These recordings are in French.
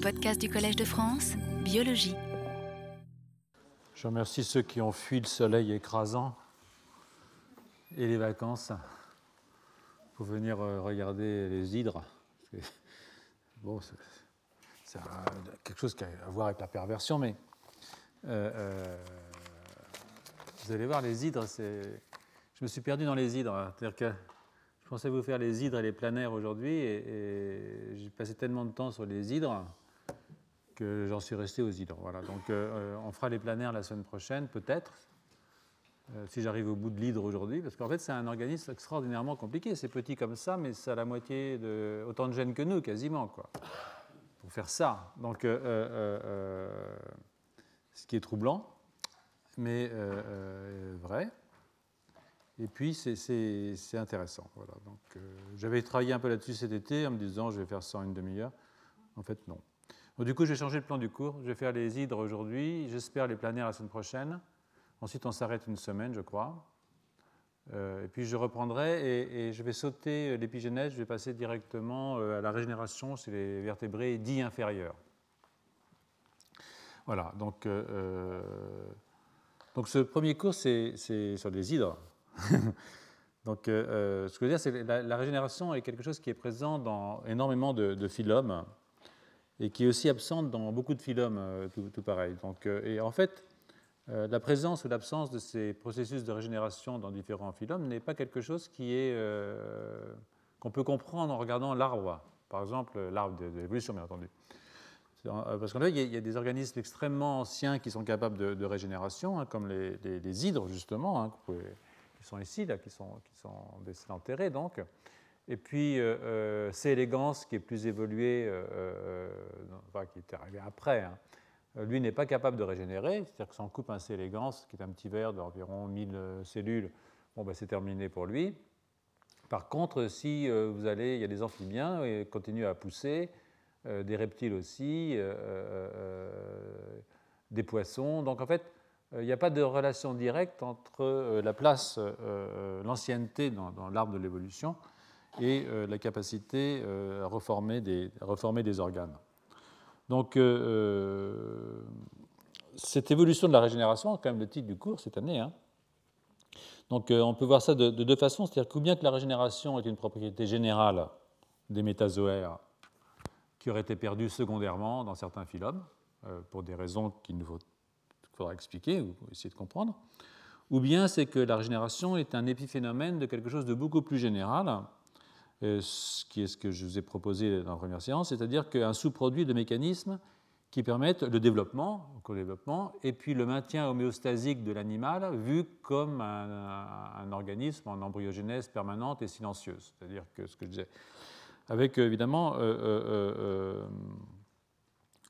podcasts du Collège de France, Biologie. Je remercie ceux qui ont fui le soleil écrasant et les vacances pour venir euh, regarder les hydres. Bon, c'est quelque chose qui a à voir avec la perversion, mais euh, euh, vous allez voir, les hydres, c'est. Je me suis perdu dans les hydres. C'est-à-dire que je pensais vous faire les hydres et les planaires aujourd'hui, et, j'ai passé tellement de temps sur les hydres j'en suis resté aux hydres. Voilà. Donc euh, on fera les planaires la semaine prochaine, peut-être, euh, si j'arrive au bout de l'hydre aujourd'hui, parce qu'en fait c'est un organisme extraordinairement compliqué. C'est petit comme ça, mais ça a la moitié de autant de gènes que nous, quasiment, quoi, pour faire ça. Donc euh, ce qui est troublant, mais vrai. Et puis, c'est intéressant. Voilà. Donc, euh, j'avais travaillé un peu là-dessus cet été en me disant, je vais faire ça en une demi-heure. En fait, non. Du coup, j'ai changé le plan du cours. Je vais faire les hydres aujourd'hui. J'espère les planaires la semaine prochaine. Ensuite, on s'arrête une semaine, je crois. Euh, et puis, je reprendrai et, je vais sauter l'épigénèse. Je vais passer directement euh, à la régénération chez les vertébrés dits inférieurs. Voilà. Donc, donc ce premier cours, c'est sur les hydres. Donc, euh, euh, ce que je veux dire, c'est que la, régénération est quelque chose qui est présent dans énormément de, de phylums et qui est aussi absente dans beaucoup de phylums, euh, tout, pareil. Donc, et en fait, la présence ou l'absence de ces processus de régénération dans différents phylums n'est pas quelque chose qui est qu'on peut comprendre en regardant l'arbre. Par exemple, l'arbre de, l'évolution, bien entendu. Parce qu'en fait, il y, a des organismes extrêmement anciens qui sont capables de, régénération, hein, comme les, hydres, justement, hein, qui sont ici, là, qui sont, qui sont enterrés donc. Et puis euh, euh, C. élégance, qui est plus évolué, euh, enfin, qui est arrivé après, hein. lui n'est pas capable de régénérer, c'est-à-dire que si on coupe un C. élégance, qui est un petit verre d'environ 1000 cellules, bon, ben, c'est terminé pour lui. Par contre, si vous allez, il y a des amphibiens qui continuent à pousser, des reptiles aussi, des poissons. Donc en fait, il n'y a pas de relation directe entre euh, la place, euh, euh, l'ancienneté dans, l'arbre de l'évolution et la capacité à reformer des, organes. Donc, cette évolution de la régénération, quand même le titre du cours cette année, hein. donc on peut voir ça de, deux façons, c'est-à-dire que bien que la régénération est une propriété générale des métazoaires qui auraient été perdus secondairement dans certains phylums, pour des raisons qui ne vaut faudra expliquer ou essayer de comprendre, ou bien c'est que la régénération est un épiphénomène de quelque chose de beaucoup plus général, euh, ce qui est ce que je vous ai proposé dans la première séance, c'est-à-dire qu'un sous-produit de mécanismes qui permettent le développement, le co-développement, et puis le maintien homéostasique de l'animal vu comme un, organisme en embryogénèse permanente et silencieuse. C'est-à-dire que ce que je disais, avec évidemment euh, euh,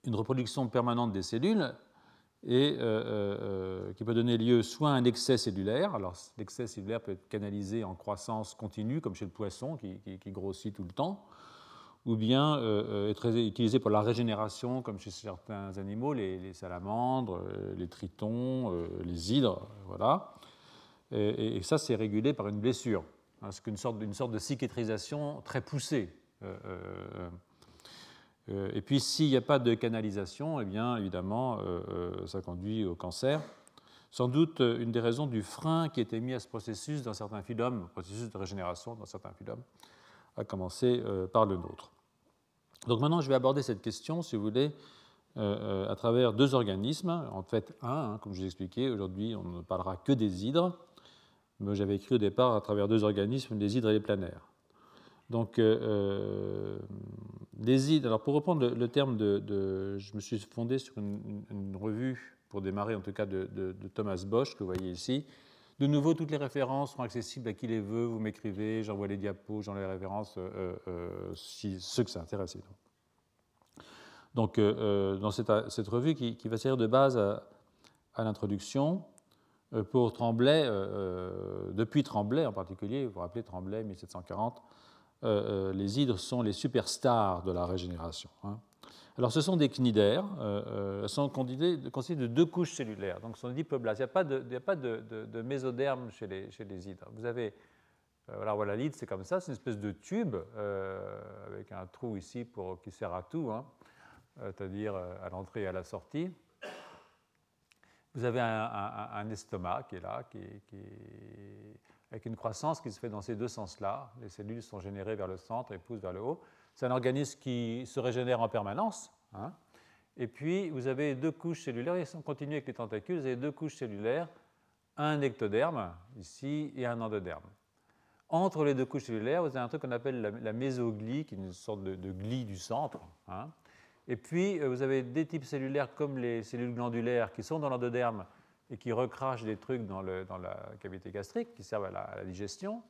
une reproduction permanente des cellules et euh, euh, euh, qui peut donner lieu soit à un excès cellulaire, alors l'excès cellulaire peut être canalisé en croissance continue, comme chez le poisson qui, grossit tout le temps, ou bien être utilisé pour la régénération, comme chez certains animaux, les, salamandres, les tritons, les hydres, voilà. Et, ça, c'est régulé par une blessure, hein, c'est sorte, une sorte de cicatrisation très poussée. Euh, et puis s'il n'y a pas de canalisation, eh bien évidemment, euh, euh, ça conduit au cancer. Sans doute une des raisons du frein qui était mis à ce processus dans certains phylums, processus de régénération dans certains phylums, à commencer par le nôtre. Donc maintenant, je vais aborder cette question, si vous voulez, à travers deux organismes, en fait un, hein, comme je vous ai expliqué, aujourd'hui on ne parlera que des hydres, mais j'avais écrit au départ à travers deux organismes, les hydres et les planaires. Donc, euh, hydres, alors pour reprendre le, terme de, Je me suis fondé sur une, revue, pour démarrer en tout cas, de, Thomas Bosch, que vous voyez ici. De nouveau, toutes les références sont accessibles à qui les veut. Vous m'écrivez, j'envoie les diapos, j'envoie les références, euh, euh, si, ceux que ça intéresse. Donc, dans cette, revue qui, va servir de base à, à l'introduction, pour Tremblay, depuis Tremblay en particulier, vous vous rappelez Tremblay 1740, euh, euh, les hydres sont les superstars de la régénération. Hein. Alors, ce sont des cnidaires, euh, euh sont constitués de deux couches cellulaires, donc ce sont des diploblastes. Il n'y a pas de, mésoderme chez les, hydres. Vous avez, voilà, voilà l'hydre, c'est comme ça, c'est une espèce de tube avec un trou ici pour, qui sert à tout. Hein. c'est-à-dire à l'entrée et à la sortie. Vous avez un, estomac qui est là, qui, avec une croissance qui se fait dans ces deux sens-là. Les cellules sont générées vers le centre et poussent vers le haut. C'est un organisme qui se régénère en permanence. Hein. Et puis, vous avez deux couches cellulaires, et on continue avec les tentacules, vous avez deux couches cellulaires, un ectoderme ici et un endoderme. Entre les deux couches cellulaires, vous avez un truc qu'on appelle la, mésoglie, qui est une sorte de, glie du centre. Hein. Et puis, euh, vous avez des types cellulaires comme les cellules glandulaires qui sont dans l'endoderme et qui recrachent des trucs dans, la cavité gastrique, qui servent à la, digestion.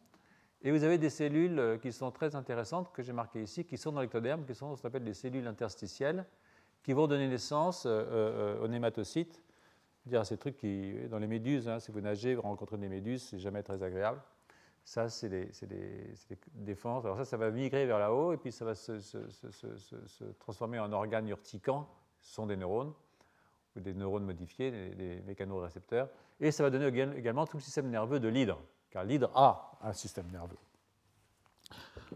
Et vous avez des cellules euh, qui sont très intéressantes, que j'ai marquées ici, qui sont dans l'ectoderme, qui sont ce qu'on appelle des cellules interstitielles, qui vont donner naissance euh, euh, aux nématocytes. Dire ces trucs qui, dans les méduses, hein, si vous nagez, vous rencontrez des méduses, c'est jamais très agréable. Ça, c'est des, défenses. Alors ça, ça va migrer vers là-haut et puis ça va se, transformer en organes urticants. Ce sont des neurones des neurones modifiés, des, mécanorécepteurs. Et ça va donner également tout le système nerveux de l'hydre, car l'hydre a un système nerveux.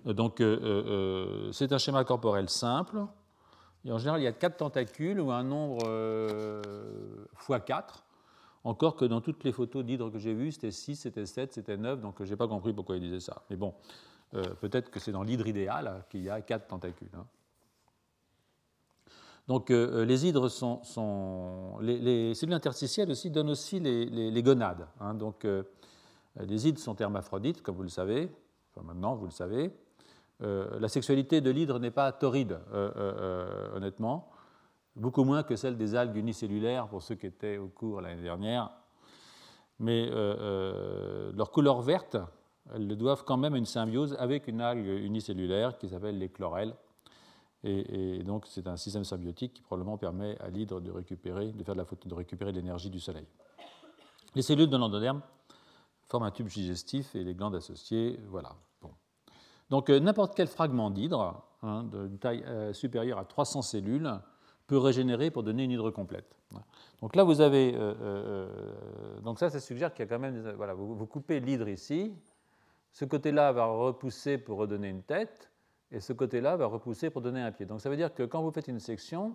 Donc, euh, c'est un schéma corporel simple en général, il y a 4 tentacules ou un nombre euh, 4. Encore que dans toutes les photos d'hydre que j'ai vues, c'était 6, c'était 7, c'était 9, donc je n'ai pas compris pourquoi il disait ça. Mais bon, euh, peut-être que c'est dans l'hydre idéal qu'il y a 4 tentacules. Hein. Donc euh, les hydres sont. les, cellules interstitielles aussi donnent aussi les, gonades. Hein. donc les hydres sont hermaphrodites, comme vous le savez. Enfin, maintenant, vous le savez. Euh, la sexualité de l'hydre n'est pas torride, euh, euh, honnêtement, beaucoup moins que celle des algues unicellulaires, pour ceux qui étaient au cours l'année dernière. Mais leur couleur verte, elles le doivent quand même à une symbiose avec une algue unicellulaire qui s'appelle les chlorelles. Et, donc c'est un système symbiotique qui probablement permet à l'hydre de récupérer, de faire la photo, de récupérer l'énergie du soleil. Les cellules de l'endoderme forment un tube digestif et les glandes associées, voilà. Donc euh, n'importe quel fragment d'hydre, hein, d'une taille euh, supérieure à 300 cellules, peut régénérer pour donner une hydre complète. Donc là, vous avez. Euh, donc ça, ça suggère qu'il y a quand même. voilà, vous, coupez l'hydre ici. Ce côté-là va repousser pour redonner une tête, et ce côté-là va repousser pour donner un pied. Donc ça veut dire que quand vous faites une section,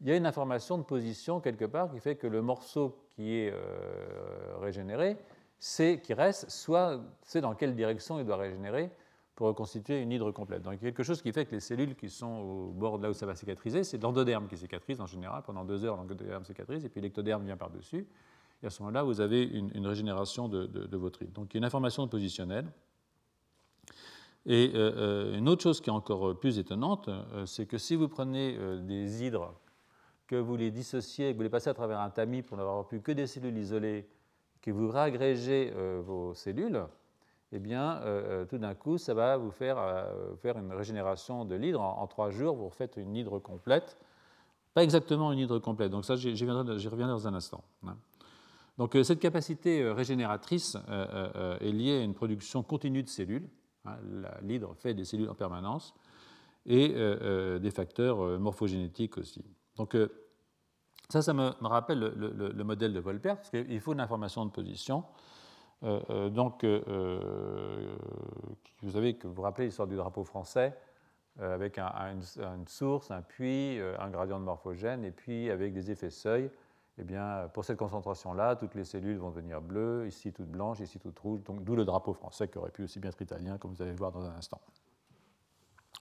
il y a une information de position quelque part qui fait que le morceau qui est régénéré, c'est qui reste, soit c'est dans quelle direction il doit régénérer, pour reconstituer une hydre complète. Donc quelque chose qui fait que les cellules qui sont au bord de là où ça va cicatriser, c'est l'endoderme qui cicatrise en général. Pendant deux heures, l'endoderme cicatrise, et puis l'ectoderme vient par-dessus. Et à ce moment-là, vous avez une, régénération de, votre hydre. Donc il y a une information positionnelle. Et euh, euh, une autre chose qui est encore plus étonnante, euh, c'est que si vous prenez des hydres, que vous les dissociez, que vous les passez à travers un tamis pour n'avoir plus que des cellules isolées, que vous réagrégez vos cellules, eh bien, euh, euh, tout d'un coup, ça va vous faire, euh, faire une régénération de l'hydre. En, trois jours, vous refaites une hydre complète. Pas exactement une hydre complète, donc ça, j'y reviendrai dans un instant. Hein. Donc, cette capacité régénératrice est liée à une production continue de cellules. Hein. L'hydre fait des cellules en permanence et des facteurs morphogénétiques aussi. Donc, ça, ça me, rappelle le, le modèle de Volpert, parce qu'il faut une information de position. Euh, euh, donc, euh, vous savez que vous vous rappelez l'histoire du drapeau français, avec une, source, un puits, un gradient de morphogène, et puis avec des effets seuil. Eh bien, pour cette concentration-là, toutes les cellules vont devenir bleues, ici toutes blanches, ici toutes rouges, donc d'où le drapeau français qui aurait pu aussi bien être italien, comme vous allez le voir dans un instant,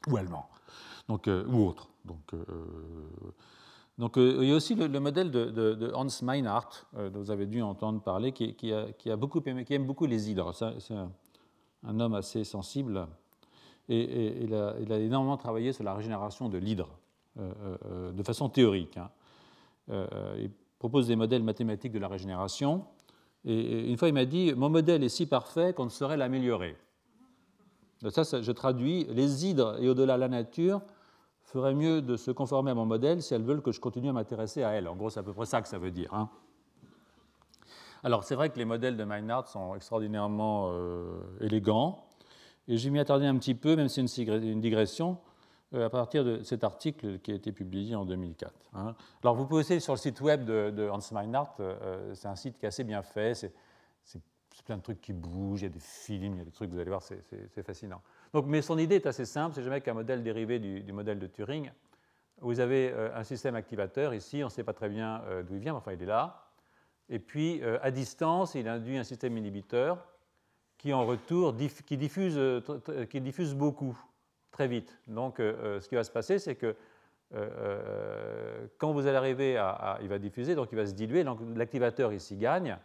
ou allemand, donc, ou autre. Donc, donc, euh, il y a aussi le, modèle de, Hans Meinhardt, euh, dont vous avez dû entendre parler, qui, a, beaucoup qui aime beaucoup les hydres. C'est un, homme assez sensible. Et, il, a, énormément travaillé sur la régénération de l'hydre, euh, de façon théorique. Hein. Propose des modèles mathématiques de la régénération. Et, une fois, il m'a dit Mon modèle est si parfait qu'on ne saurait l'améliorer. Ça, ça, je traduis les hydres et au-delà la nature ferait mieux de se conformer à mon modèle si elles veulent que je continue à m'intéresser à elles. En gros, c'est à peu près ça que ça veut dire. Hein. Alors, c'est vrai que les modèles de Meinhardt sont extraordinairement euh, élégants, et j'ai m'y attardé un petit peu, même si c'est une, digression, à partir de cet article qui a été publié en 2004. Hein. Alors, vous pouvez aussi sur le site web de, Hans Meinhardt, euh, c'est un site qui est assez bien fait, c'est plein de trucs qui bougent, il y a des films, il y a des trucs, vous allez voir, c'est fascinant mais son idée est assez simple, c'est jamais qu'un modèle dérivé du, modèle de Turing, vous avez un système activateur ici, on ne sait pas très bien d'où il vient, mais enfin il est là. Et puis à distance, il induit un système inhibiteur qui en retour qui diffuse, qui diffuse beaucoup, très vite. Donc ce qui va se passer, c'est que quand vous allez arriver à, Il va diffuser, donc il va se diluer, donc l'activateur ici gagne,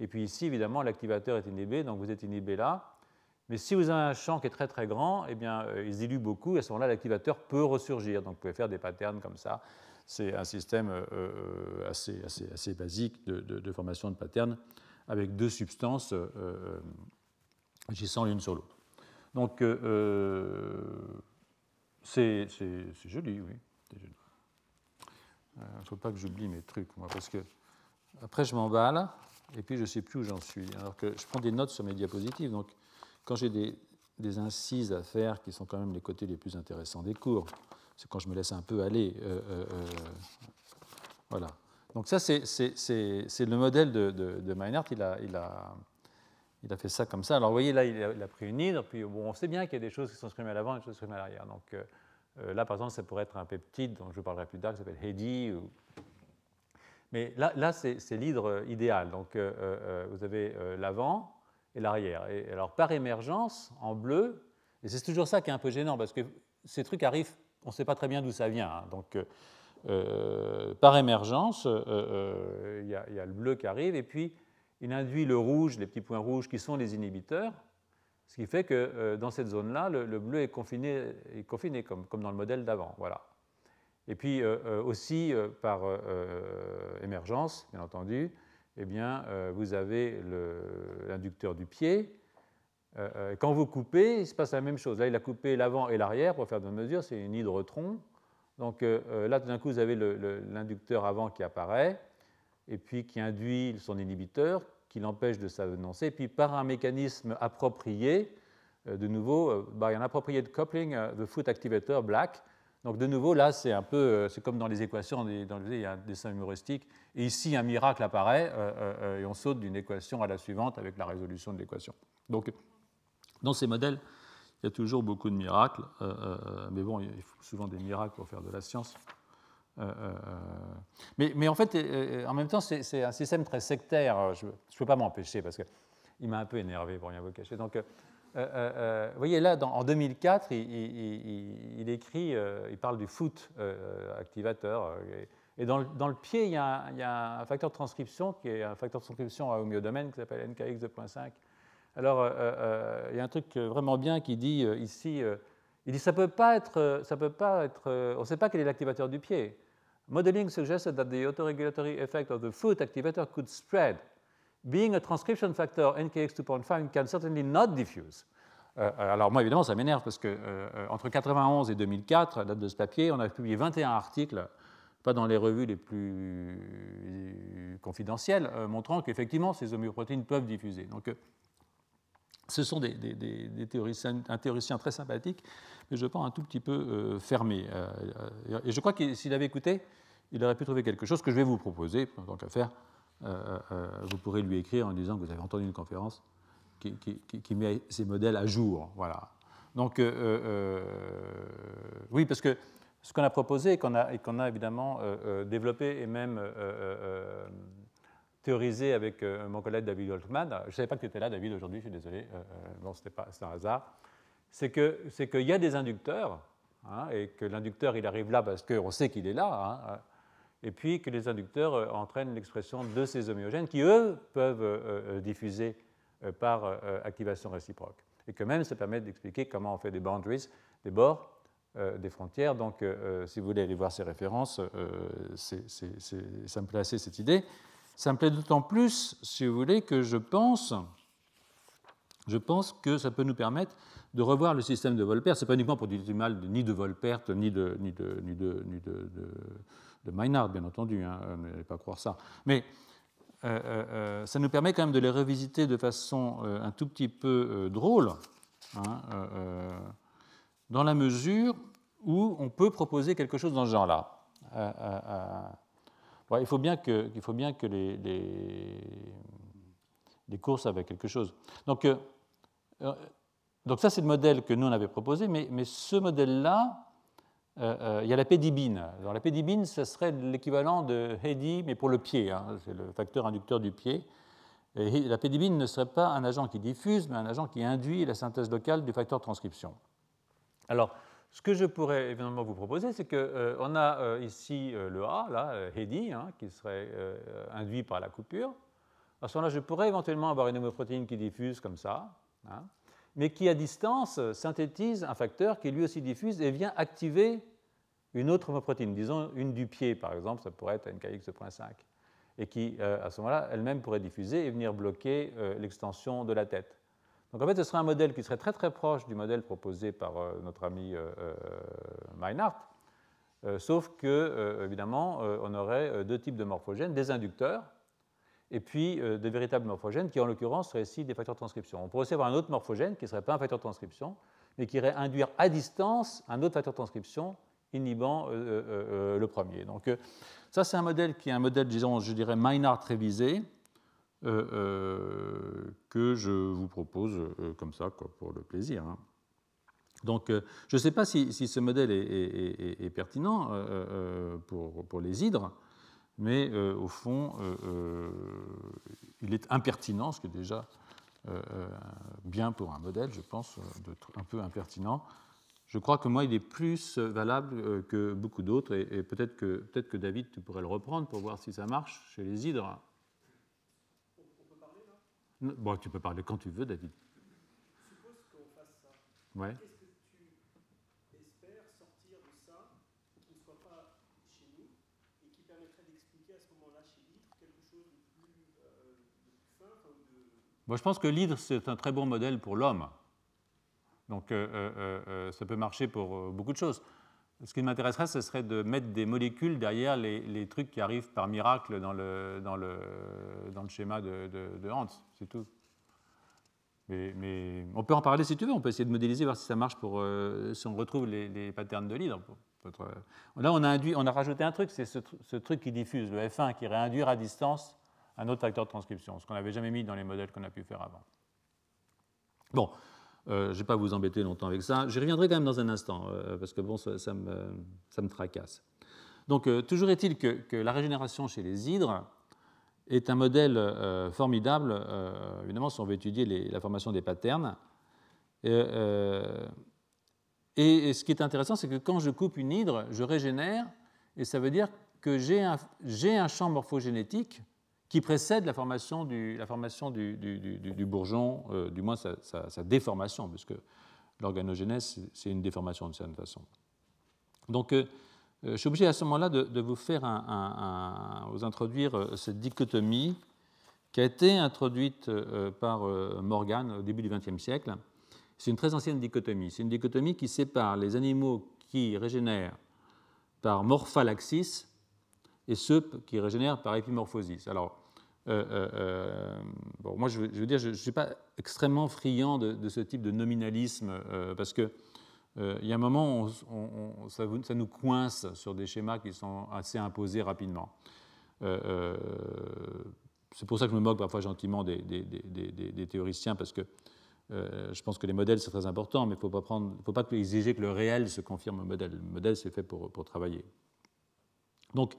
et puis ici, évidemment, l'activateur est inhibé, donc vous êtes inhibé là. Mais si vous avez un champ qui est très très grand, eh bien, euh, il se dilue beaucoup, et à ce moment-là, l'activateur peut ressurgir. Donc vous pouvez faire des patterns comme ça. C'est un système euh, euh, assez, assez, assez, basique de, formation de patterns avec deux substances agissant l'une sur l'autre. Donc c'est joli, oui. Il ne faut pas que j'oublie mes trucs, moi, parce que après je m'emballe et puis je ne sais plus où j'en suis. Alors que je prends des notes sur mes diapositives, donc quand j'ai des, des, incises à faire qui sont quand même les côtés les plus intéressants des cours, c'est quand je me laisse un peu aller. Euh, euh, euh, voilà. Donc ça, c'est le modèle de, de, a, il, a, il a, fait ça comme ça. Alors vous voyez, là, il a, pris une hydre, puis bon, on sait bien qu'il y a des choses qui sont exprimées à l'avant et des choses exprimées à l'arrière. Donc là, par exemple, ça pourrait être un peptide dont je parlerai plus tard, qui s'appelle Heidi, ou mais là, là c'est l'hydre idéal. Donc, euh, euh, euh, vous avez l'avant et l'arrière. Et alors, par émergence, en bleu, et c'est toujours ça qui est un peu gênant, parce que ces trucs arrivent, on ne sait pas très bien d'où ça vient. Hein. donc, par émergence, il y, a le bleu qui arrive, et puis il induit le rouge, les petits points rouges qui sont les inhibiteurs, ce qui fait que dans cette zone-là, le, bleu est confiné, est confiné comme, dans le modèle d'avant. Voilà. Et puis euh, euh, aussi euh, par émergence, bien entendu, eh bien, vous avez l'inducteur du pied. quand vous coupez, il se passe la même chose. Là, il a coupé l'avant et l'arrière pour faire de mesure, c'est une hydrotron. Donc là, tout d'un coup, vous avez l'inducteur avant qui apparaît, et puis qui induit son inhibiteur, qui l'empêche de s'annoncer. Puis par un mécanisme approprié, de nouveau, by un appropriate coupling, the foot activator black, donc de nouveau, là, c'est un peu, euh, c'est comme dans les équations, dans le, il y a un dessin humoristique, et ici, un miracle apparaît, euh, euh, et on saute d'une équation à la suivante avec la résolution de l'équation. Donc, dans ces modèles, il y a toujours beaucoup de miracles, mais bon, il faut souvent des miracles pour faire de la science. Mais, mais, en fait, en même temps, c'est un système très sectaire. Je ne peux pas m'empêcher parce qu'il m'a un peu énervé pour rien vous cacher. Donc, euh, euh, euh, vous voyez là, en 2004, il, écrit, il parle du foot activateur. Et, dans, le, pied, il y, a, un facteur de transcription qui est un facteur de transcription à homéodomaine qui s'appelle NKX 2.5. Alors, il y a un truc vraiment bien qui dit ici, il dit ça peut pas être, ça peut pas être, on ne sait pas quel est l'activateur du pied. Modeling suggested that the autoregulatory effect of the foot activator could spread being a transcription factor NKX 2.5 can certainly not diffuse. Euh, euh, alors moi évidemment ça m'énerve parce que euh, entre 91 et 2004, la date de ce papier, on a publié 21 articles, pas dans les revues les plus confidentielles, montrant qu'effectivement ces homéoprotéines peuvent diffuser. Donc ce sont des, théoriciens, un théoricien très sympathique, mais je pense un tout petit peu fermé. et je crois que s'il avait écouté, il aurait pu trouver quelque chose que je vais vous proposer, en tant qu'affaire. Euh, euh, vous pourrez lui écrire en disant que vous avez entendu une conférence qui, met ces modèles à jour. Voilà. Donc, euh, oui, parce que ce qu'on a proposé et qu'on a, évidemment développé et même théorisé avec mon collègue David Holtman, je ne savais pas que tu étais là, David, aujourd'hui, je suis désolé, bon, c'était un hasard, c'est qu'il y a des inducteurs, hein, et que l'inducteur, il arrive là parce qu'on sait qu'il est là, hein, et puis que les inducteurs euh, entraînent l'expression de ces homéogènes qui, eux, peuvent euh, euh, diffuser par activation réciproque. Et que même ça permet d'expliquer comment on fait des boundaries, des bords, des frontières. Donc, si vous voulez aller voir ces références, ça me plaît assez cette idée. Ça me plaît d'autant plus, si vous voulez, que je pense, je pense que ça peut nous permettre de revoir le système de Volpert. Ce n'est pas uniquement pour du mal ni de Volpert, ni de, ni de, ni de, ni de de Maynard, bien entendu, hein, euh, n'allez pas croire ça. Mais euh, euh, ça nous permet quand même de les revisiter de façon un tout petit peu drôle, hein, dans la mesure où on peut proposer quelque chose dans ce genre-là. Il faut bien que, faut bien que les, courses avec quelque chose. Donc, donc ça, c'est le modèle que nous, on avait proposé, mais, mais ce modèle-là, il y a la pédibine. Alors, la pédibine, ce serait l'équivalent de Hedi, mais pour le pied. Hein. c'est le facteur inducteur du pied. La pédibine ne serait pas un agent qui diffuse, mais un agent qui induit la synthèse locale du facteur transcription. Alors, ce que je pourrais évidemment vous proposer, c'est qu'on euh, a euh, ici euh, le A, là, Hedi, hein, qui serait induit par la coupure. À ce moment-là, je pourrais éventuellement avoir une homoprotéine qui diffuse comme ça, hein, mais qui à distance synthétise un facteur qui lui aussi diffuse et vient activer une autre homoprotéine, disons une du pied par exemple, ça pourrait être NKX2.5 et qui, à ce moment-là, elle-même pourrait diffuser et venir bloquer l'extension de la tête. Donc en fait, ce serait un modèle qui serait très très proche du modèle proposé par euh, notre ami Meinhardt, sauf que, évidemment, on aurait deux types de morphogènes, des inducteurs et puis de véritables morphogènes qui, en l'occurrence, seraient ici des facteurs de transcription. On pourrait aussi avoir un autre morphogène qui ne serait pas un facteur de transcription, mais qui irait induire à distance un autre facteur de transcription inhibant le premier. Donc ça, c'est un modèle qui est un modèle, disons, je dirais, Meinhardt révisé, euh, euh, que je vous propose euh, comme ça, pour le plaisir. Hein. Donc, je ne sais pas si, ce modèle est, pertinent pour, les hydres, mais au fond, il est impertinent, ce qui est déjà bien pour un modèle, je pense, un peu impertinent je crois que moi, il est plus valable euh, que beaucoup d'autres, et, peut-être que, peut que David, tu pourrais le reprendre pour voir si ça marche chez les hydres. On peut parler là Bon, tu peux parler quand tu veux, David. Suppose qu'on fasse ça. Ouais. Qu'est-ce que tu espères sortir de ça qui ne soit pas chez nous et qui permettrait d'expliquer à ce moment-là chez l'hydre quelque chose de plus, euh, de plus fin de... Moi, je pense que l'hydre, c'est un très bon modèle pour l'homme. Donc euh, euh, euh, ça peut marcher pour beaucoup de choses. Ce qui m'intéresserait, ce serait de mettre des molécules derrière les, trucs qui arrivent par miracle dans le, schéma de, Hans, c'est tout. Mais, on peut en parler si tu veux, on peut essayer de modéliser, voir si ça marche pour, si on retrouve les, patterns de l'hydre. Là, on a, induit, on a rajouté un truc, c'est ce, ce, truc qui diffuse, le F1, qui irait induire à distance un autre facteur de transcription, ce qu'on n'avait jamais mis dans les modèles qu'on a pu faire avant. Bon, euh, je ne vais pas vous embêter longtemps avec ça. J'y reviendrai quand même dans un instant, euh, parce que bon, ça, me, tracasse. Donc, euh, toujours est-il que, la régénération chez les hydres est un modèle formidable, évidemment, si on veut étudier la formation des patterns. Et, ce qui est intéressant, c'est que quand je coupe une hydre, je régénère, et ça veut dire que j'ai un champ morphogénétique qui précède la formation du, bourgeon, euh, du moins sa, sa, déformation, puisque l'organogénèse, c'est une déformation de certaine façon. Donc, euh, euh, je suis obligé à ce moment-là de, vous faire un, vous introduire cette dichotomie qui a été introduite par Morgan au début du XXe siècle. C'est une très ancienne dichotomie. C'est une dichotomie qui sépare les animaux qui régénèrent par morphalaxis et ceux qui régénèrent par épimorphosis. Alors, bon, moi, je veux, dire, je ne suis pas extrêmement friand de, ce type de nominalisme parce que il y a un moment où ça, nous coince sur des schémas qui sont assez imposés rapidement. c'est pour ça que je me moque parfois gentiment des, théoriciens parce que je pense que les modèles c'est très important, mais il ne faut pas, exiger que le réel se confirme au modèle. Le modèle c'est fait pour, pour travailler. Donc, euh,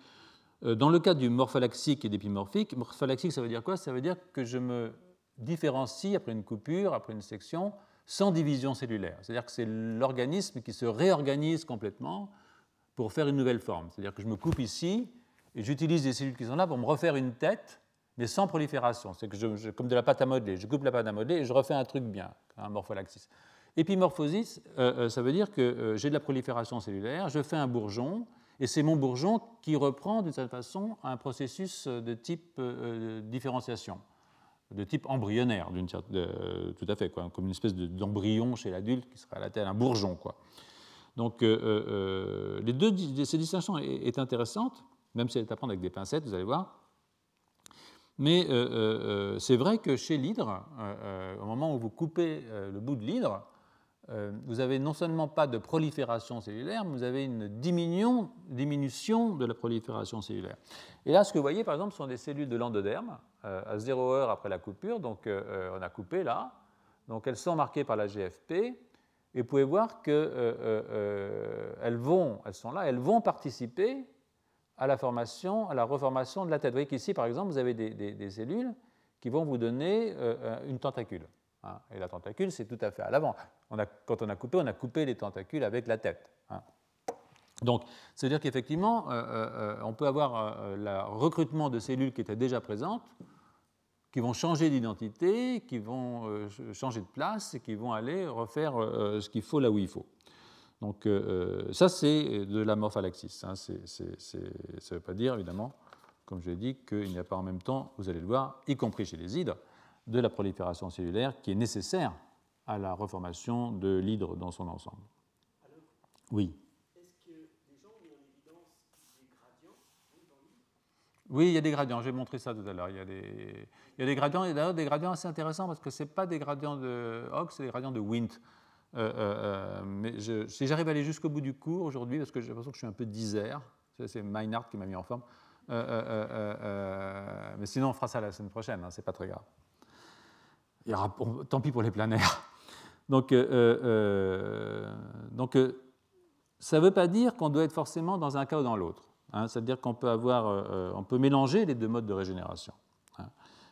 dans le cas du morphalaxique et d'épimorphique, morphalaxique, ça veut dire quoi? Ça veut dire que je me différencie après une coupure, après une section, sans division cellulaire. C'est-à-dire que c'est l'organisme qui se réorganise complètement pour faire une nouvelle forme. C'est-à-dire que je me coupe ici et j'utilise des cellules qui sont là pour me refaire une tête, mais sans prolifération. C'est que je, comme de la pâte à modeler, je coupe la pâte à modeler et je refais un truc bien, un morpholaxis. Épimorphosis, euh, euh, ça veut dire que j'ai de la prolifération cellulaire, je fais un bourgeon, et c'est mon bourgeon qui reprend d'une certaine façon un processus de type euh, différenciation, de type embryonnaire, tout à fait, comme une espèce d'embryon chez l'adulte qui serait à la tête un bourgeon. Donc euh, euh, les ces distinctions est, intéressante, même si elle est à prendre avec des pincettes, vous allez voir. Mais c'est vrai que chez l'hydre, au moment où vous coupez le bout de l'hydre, euh, vous avez non seulement pas de prolifération cellulaire, mais vous avez une diminution, diminution de la prolifération cellulaire. Et là, ce que vous voyez, par exemple, sont des cellules de l'endoderme euh, à 0 heure après la coupure. Donc, euh, on a coupé là. Donc, elles sont marquées par la GFP. Et vous pouvez voir qu'elles elles vont, elles sont là, elles vont participer à la formation, à la reformation de la tête. Vous voyez qu'ici, par exemple, vous avez des, cellules qui vont vous donner une tentacule. Hein. Et la tentacule, c'est tout à fait à l'avant. quand on a coupé, on a coupé les tentacules avec la tête. Hein. Donc, c'est-à-dire qu'effectivement, on peut avoir le recrutement de cellules qui étaient déjà présentes, qui vont changer d'identité, qui vont euh, changer de place et qui vont aller refaire euh, ce qu'il faut là où il faut. Donc euh, ça, c'est de la morphalaxis. Hein. ça ne veut pas dire, évidemment, comme je l'ai dit, qu'il n'y a pas en même temps, vous allez le voir, y compris chez les hydres, de la prolifération cellulaire qui est nécessaire à la reformation de l'hydre dans son ensemble. oui. Oui, il y a des gradients, j'ai montré ça tout à l'heure. Il, y a des, gradients, et d'ailleurs des gradients assez intéressants parce que ce n'est pas des gradients de Hawke, c'est des gradients de Wnt. Euh, euh, euh, mais si j'arrive à aller jusqu'au bout du cours aujourd'hui, parce que j'ai l'impression que je suis un peu disert, c'est Meinhardt qui m'a mis en forme, mais sinon on fera ça la semaine prochaine, hein, c'est pas très grave. Il y aura, tant pis pour les planaires. Donc, donc ça ne veut pas dire qu'on doit être forcément dans un cas ou dans l'autre. Hein, c'est-à-dire qu'on peut, avoir, euh, euh, peut mélanger les deux modes de régénération. Hein.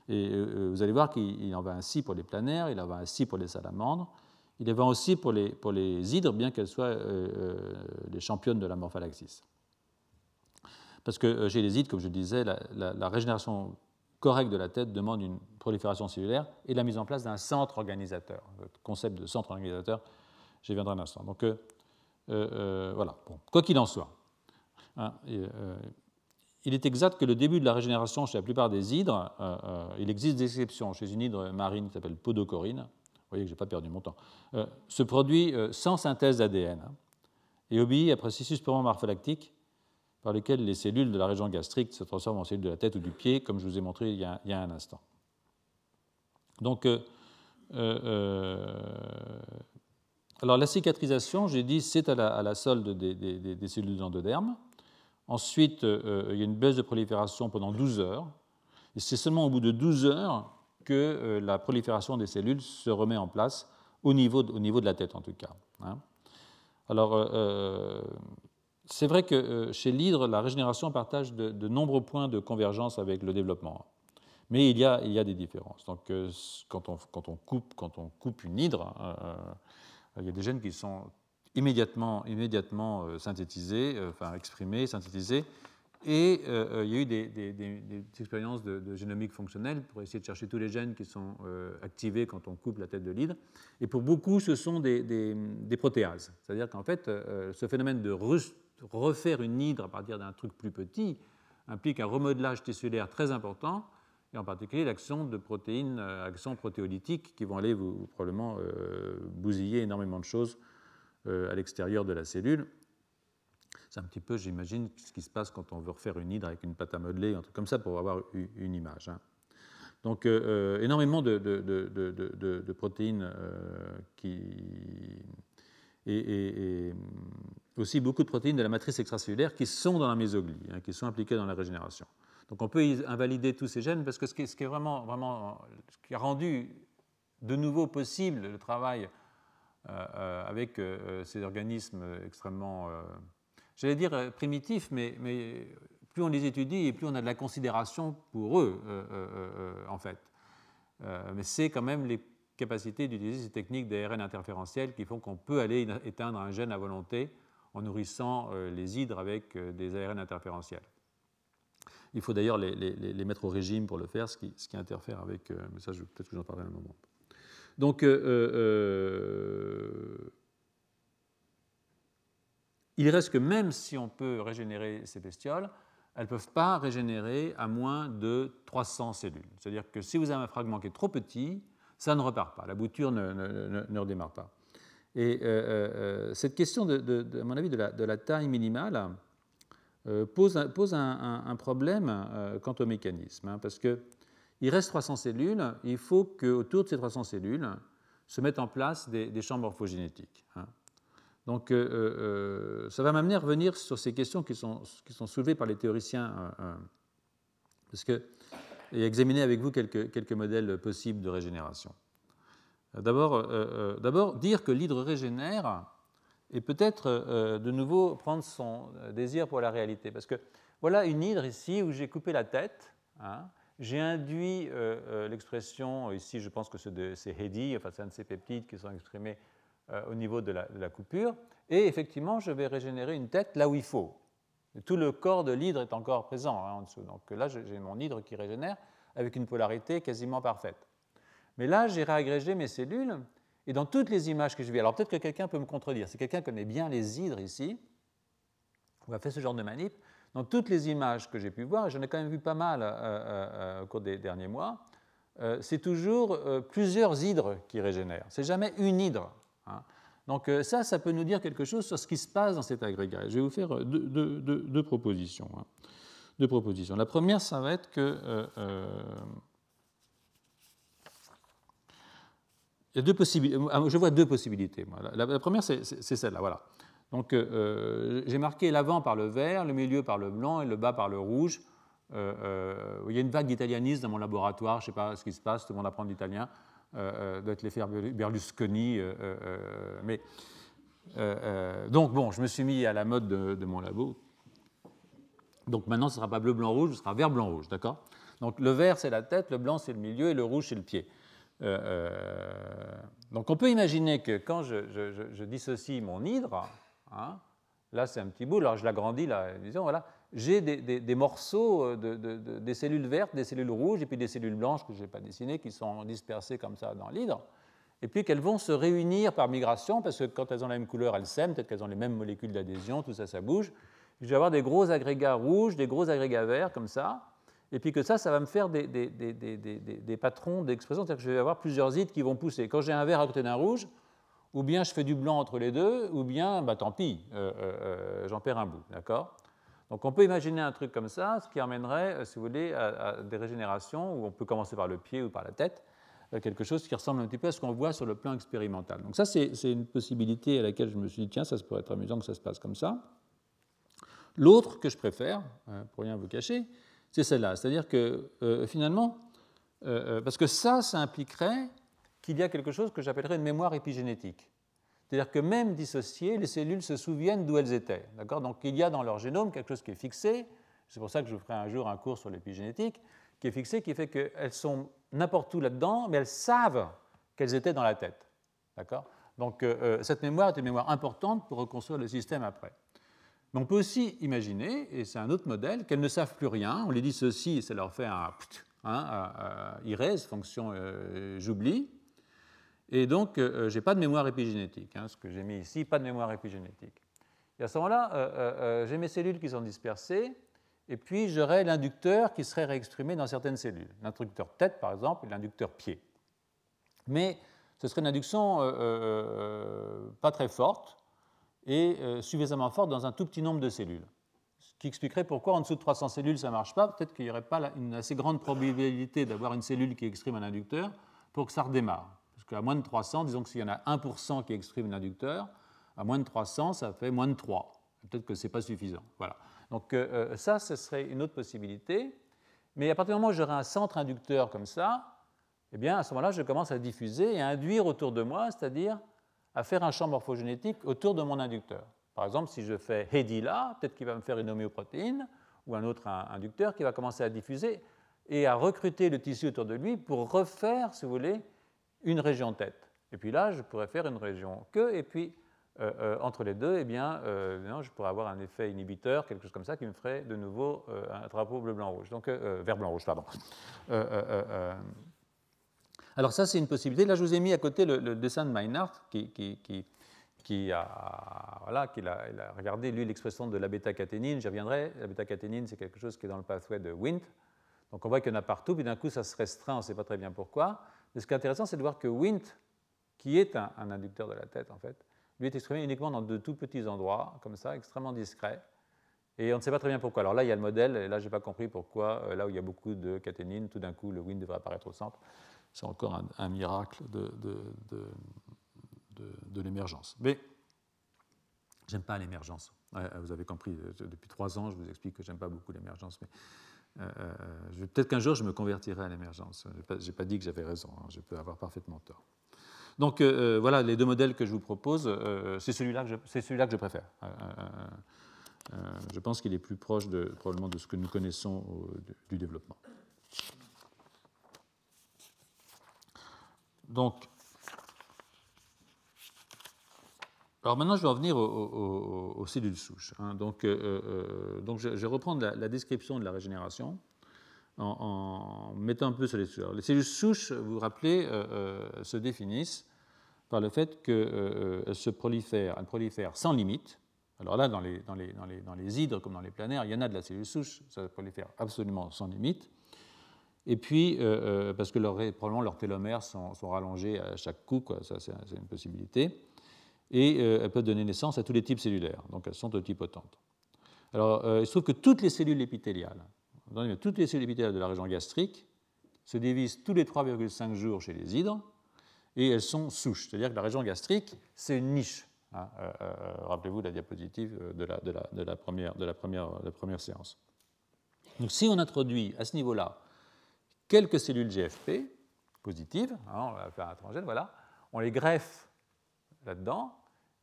Et euh, vous allez voir qu'il en va ainsi pour les planaires, il en va ainsi pour les salamandres, il en va aussi pour les, pour les hydres, bien qu'elles soient les championnes de la morphalaxis. Parce que chez les hydres, comme je disais, la, régénération correcte de la tête demande une prolifération cellulaire et la mise en place d'un centre organisateur. Le concept de centre organisateur, j'y viendrai un instant. Donc voilà, quoi qu'il en soit, Hein, euh, il est exact que le début de la régénération chez la plupart des hydres, euh, euh, il existe des exceptions. Chez une hydre marine qui s'appelle podocorine, vous voyez que je n'ai pas perdu mon temps, se produit sans synthèse d'ADN hein, et obéit à un processus purement par lequel les cellules de la région gastrique se transforment en cellules de la tête ou du pied, comme je vous ai montré il y a, un instant. Donc, alors la cicatrisation, j'ai dit, c'est à, la, solde des, cellules d'endoderme. Ensuite, euh, euh, il y a une baisse de prolifération pendant 12 heures. Et c'est seulement au bout de 12 heures que euh, la prolifération des cellules se remet en place, au niveau de, au niveau de la tête en tout cas. Hein. Alors, c'est vrai que chez l'hydre, la régénération partage de, nombreux points de convergence avec le développement. Mais il y a, des différences. Donc, quand on, quand, on, coupe, une hydre, il y a des gènes qui sont immédiatement, immédiatement euh, synthétisé, euh, enfin exprimé, synthétisé. Et euh, il y a eu des, expériences de, génomique fonctionnelle pour essayer de chercher tous les gènes qui sont activés quand on coupe la tête de l'hydre. Et pour beaucoup, ce sont des, protéases. C'est-à-dire qu'en fait, ce phénomène de refaire une hydre à partir d'un truc plus petit implique un remodelage tissulaire très important, et en particulier l'action de protéines, actions protéolytiques qui vont aller vous, probablement bousiller énormément de choses euh, à l'extérieur de la cellule. C'est un petit peu, j'imagine, ce qui se passe quand on veut refaire une hydre avec une pâte à modeler, un truc comme ça, pour avoir une image. Hein. Donc, euh, euh, énormément de, protéines qui. Et, aussi beaucoup de protéines de la matrice extracellulaire qui sont dans la mésoglie, hein, qui sont impliquées dans la régénération. Donc, on peut invalider tous ces gènes parce que ce qui, est vraiment, vraiment. Ce qui a rendu de nouveau possible le travail euh, euh, avec euh, ces organismes extrêmement, j'allais dire primitifs, mais, mais, plus on les étudie et plus on a de la considération pour eux, en fait. mais c'est quand même les capacités d'utiliser ces techniques d'ARN interférentiel qui font qu'on peut aller éteindre un gène à volonté en nourrissant les hydres avec des ARN interférentiels. Il faut d'ailleurs les, mettre au régime pour le faire, ce qui, interfère avec. mais ça, peut-être que j'en parlerai un moment. Donc, euh, euh, euh, il reste que même si on peut régénérer ces bestioles, elles ne peuvent pas régénérer à moins de 300 cellules. C'est-à-dire que si vous avez un fragment qui est trop petit, ça ne repart pas, la bouture ne, redémarre pas. Et cette question, à mon avis, de la, taille minimale pose, un, problème quant au mécanisme, hein, parce que il reste 300 cellules, il faut qu'autour de ces 300 cellules se mettent en place des, champs morphogénétiques. Hein. Donc euh, euh, ça va m'amener à revenir sur ces questions qui sont, qui sont soulevées par les théoriciens, euh, parce que, et examiner avec vous quelques, quelques modèles possibles de régénération. D'abord, dire que l'hydre régénère et peut-être de nouveau prendre son désir pour la réalité. Parce que voilà une hydre ici où j'ai coupé la tête. Hein, j'ai induit l'expression, ici je pense que c'est Hedi, enfin c'est un de ces peptides qui sont exprimés au niveau de la, coupure, et effectivement je vais régénérer une tête là où il faut. Tout le corps de l'hydre est encore présent hein, en dessous. Donc là, j'ai mon hydre qui régénère avec une polarité quasiment parfaite. Mais là, j'ai réagrégé mes cellules, et dans toutes les images que je vis, alors peut-être que quelqu'un peut me contredire, si quelqu'un connaît bien les hydres ici, ou a fait ce genre de manip, dans toutes les images que j'ai pu voir, et j'en ai quand même vu pas mal euh, euh, euh, au cours des derniers mois, c'est toujours plusieurs hydres qui régénèrent. C'est jamais une hydre. Hein. Donc euh, ça, ça peut nous dire quelque chose sur ce qui se passe dans cet agrégat. Je vais vous faire deux, propositions. Hein. Propositions. La première, ça va être que euh, euh, il y a deux possibilités. Je vois deux possibilités. La, première, c'est celle-là. Voilà. Donc, j'ai marqué l'avant par le vert, le milieu par le blanc et le bas par le rouge. il y a une vague d'italianisme dans mon laboratoire. Je ne sais pas ce qui se passe. Tout le monde apprend l'italien. Euh, euh, doit être l'effet Berlusconi. Euh, mais, donc, bon, je me suis mis à la mode de, mon labo. Donc maintenant, ce ne sera pas bleu, blanc, rouge, ce sera vert, blanc, rouge, d'accord? Donc le vert, c'est la tête, le blanc, c'est le milieu, et le rouge, c'est le pied. donc on peut imaginer que quand je, dissocie mon hydre, hein, là c'est un petit bout, alors je l'agrandis, là, disons, voilà, j'ai des, morceaux, euh, de, des cellules vertes, des cellules rouges, et puis des cellules blanches que je n'ai pas dessinées, qui sont dispersées comme ça dans l'hydre, et puis qu'elles vont se réunir par migration, parce que quand elles ont la même couleur, elles s'aiment, peut-être qu'elles ont les mêmes molécules d'adhésion, tout ça, ça bouge. Je vais avoir des gros agrégats rouges, des gros agrégats verts, comme ça, et puis que ça, ça va me faire des, des patrons d'expression, c'est-à-dire que je vais avoir plusieurs hydres qui vont pousser. Quand j'ai un vert à côté d'un rouge, ou bien je fais du blanc entre les deux, ou bien, bah, tant pis, euh, euh, euh, j'en perds un bout, d'accord? Donc on peut imaginer un truc comme ça, ce qui amènerait, si vous voulez, à, des régénérations où on peut commencer par le pied ou par la tête, quelque chose qui ressemble un petit peu à ce qu'on voit sur le plan expérimental. Donc ça, c'est une possibilité à laquelle je me suis dit, tiens, ça pourrait être amusant que ça se passe comme ça. L'autre que je préfère, pour rien vous cacher, c'est celle-là. C'est-à-dire que finalement, parce que ça, ça impliquerait qu'il y a quelque chose que j'appellerais une mémoire épigénétique. C'est-à-dire que même dissociées, les cellules se souviennent d'où elles étaient. Donc il y a dans leur génome quelque chose qui est fixé, c'est pour ça que je ferai un jour un cours sur l'épigénétique, qui est fixé, qui fait qu'elles sont n'importe où là-dedans, mais elles savent qu'elles étaient dans la tête. Donc euh, euh, cette mémoire est une mémoire importante pour reconstruire le système après. Mais on peut aussi imaginer, et c'est un autre modèle, qu'elles ne savent plus rien, on les dissocie et ça leur fait un, hein, un, fonction euh, j'oublie, et donc, euh, euh, je n'ai pas de mémoire épigénétique. Hein, ce que j'ai mis ici, pas de mémoire épigénétique. Et à ce moment-là, euh, j'ai mes cellules qui sont dispersées, et puis j'aurai l'inducteur qui serait réexprimé dans certaines cellules. L'inducteur tête, par exemple, et l'inducteur pied. Mais ce serait une induction pas très forte et suffisamment forte dans un tout petit nombre de cellules. Ce qui expliquerait pourquoi en dessous de 300 cellules ça ne marche pas. Peut-être qu'il n'y aurait pas une assez grande probabilité d'avoir une cellule qui exprime un inducteur pour que ça redémarre qu'à moins de 300, disons que s'il y en a 1% qui exprime l'inducteur, à moins de 300, ça fait moins de 3. Peut-être que ce n'est pas suffisant. Voilà. Donc euh, euh, ça, ce serait une autre possibilité. Mais à partir du moment où j'aurai un centre inducteur comme ça, eh bien, à ce moment-là, je commence à diffuser et à induire autour de moi, c'est-à-dire à faire un champ morphogénétique autour de mon inducteur. Par exemple, si je fais Hedi là, peut-être qu'il va me faire une homéoprotéine ou un autre inducteur qui va commencer à diffuser et à recruter le tissu autour de lui pour refaire, si vous voulez, une région tête. Et puis là, je pourrais faire une région queue, et puis euh, euh, entre les deux, eh bien, euh, je pourrais avoir un effet inhibiteur, quelque chose comme ça, qui me ferait de nouveau un drapeau bleu-blanc-rouge, donc vert blanc-rouge, pardon. alors ça, c'est une possibilité. Là, je vous ai mis à côté le, dessin de Meinhardt, qui, qui, qui, a, voilà, qui a, regardé, lui, l'expression de la bêta-caténine. J'y reviendrai. La bêta-caténine, c'est quelque chose qui est dans le pathway de Wnt. Donc on voit qu'il y en a partout, puis d'un coup, ça se restreint, on ne sait pas très bien pourquoi. Mais ce qui est intéressant, c'est de voir que Wnt, qui est un, inducteur de la tête, en fait, lui est exprimé uniquement dans de tout petits endroits, comme ça, extrêmement discrets. Et on ne sait pas très bien pourquoi. Alors là, il y a le modèle, et là, je n'ai pas compris pourquoi, euh, là où il y a beaucoup de caténine, tout d'un coup, le Wnt devrait apparaître au centre. C'est encore un, miracle de, l'émergence. Mais j'aime pas l'émergence. Vous avez compris, euh, depuis trois ans, je vous explique que j'aime pas beaucoup l'émergence. Euh, euh, peut-être qu'un jour je me convertirai à l'émergence. Je n'ai pas, dit que j'avais raison, hein, je peux avoir parfaitement tort. Donc voilà les deux modèles que je vous propose. c'est celui-là que, celui que, je préfère. je pense qu'il est plus proche probablement de ce que nous connaissons du développement. Donc, alors maintenant, je vais en venir aux, cellules souches. Hein. Donc, donc je, vais reprendre la, description de la régénération en, mettant un peu sur les souches. les cellules souches, vous vous rappelez, se définissent par le fait qu'elles se prolifèrent, elles prolifèrent sans limite. Alors là, dans les, dans, les, dans, les, dans les hydres comme dans les planaires, il y en a de la cellule souche, ça prolifère absolument sans limite. Et puis, euh, euh, parce que probablement leurs télomères sont, rallongés à chaque coup, quoi, ça c'est une possibilité. Et euh, elles peuvent donner naissance à tous les types cellulaires, donc elles sont potentes. Alors, il se trouve que toutes les cellules épithéliales, toutes les cellules épithéliales de la région gastrique se divisent tous les 3,5 jours chez les hydres, et elles sont souches, c'est-à-dire que la région gastrique, c'est une niche. Hein, rappelez-vous la diapositive de la, de de la première, de la première séance. Donc, si on introduit à ce niveau-là quelques cellules GFP positives, hein, on va faire un transgène, voilà, on les greffe là-dedans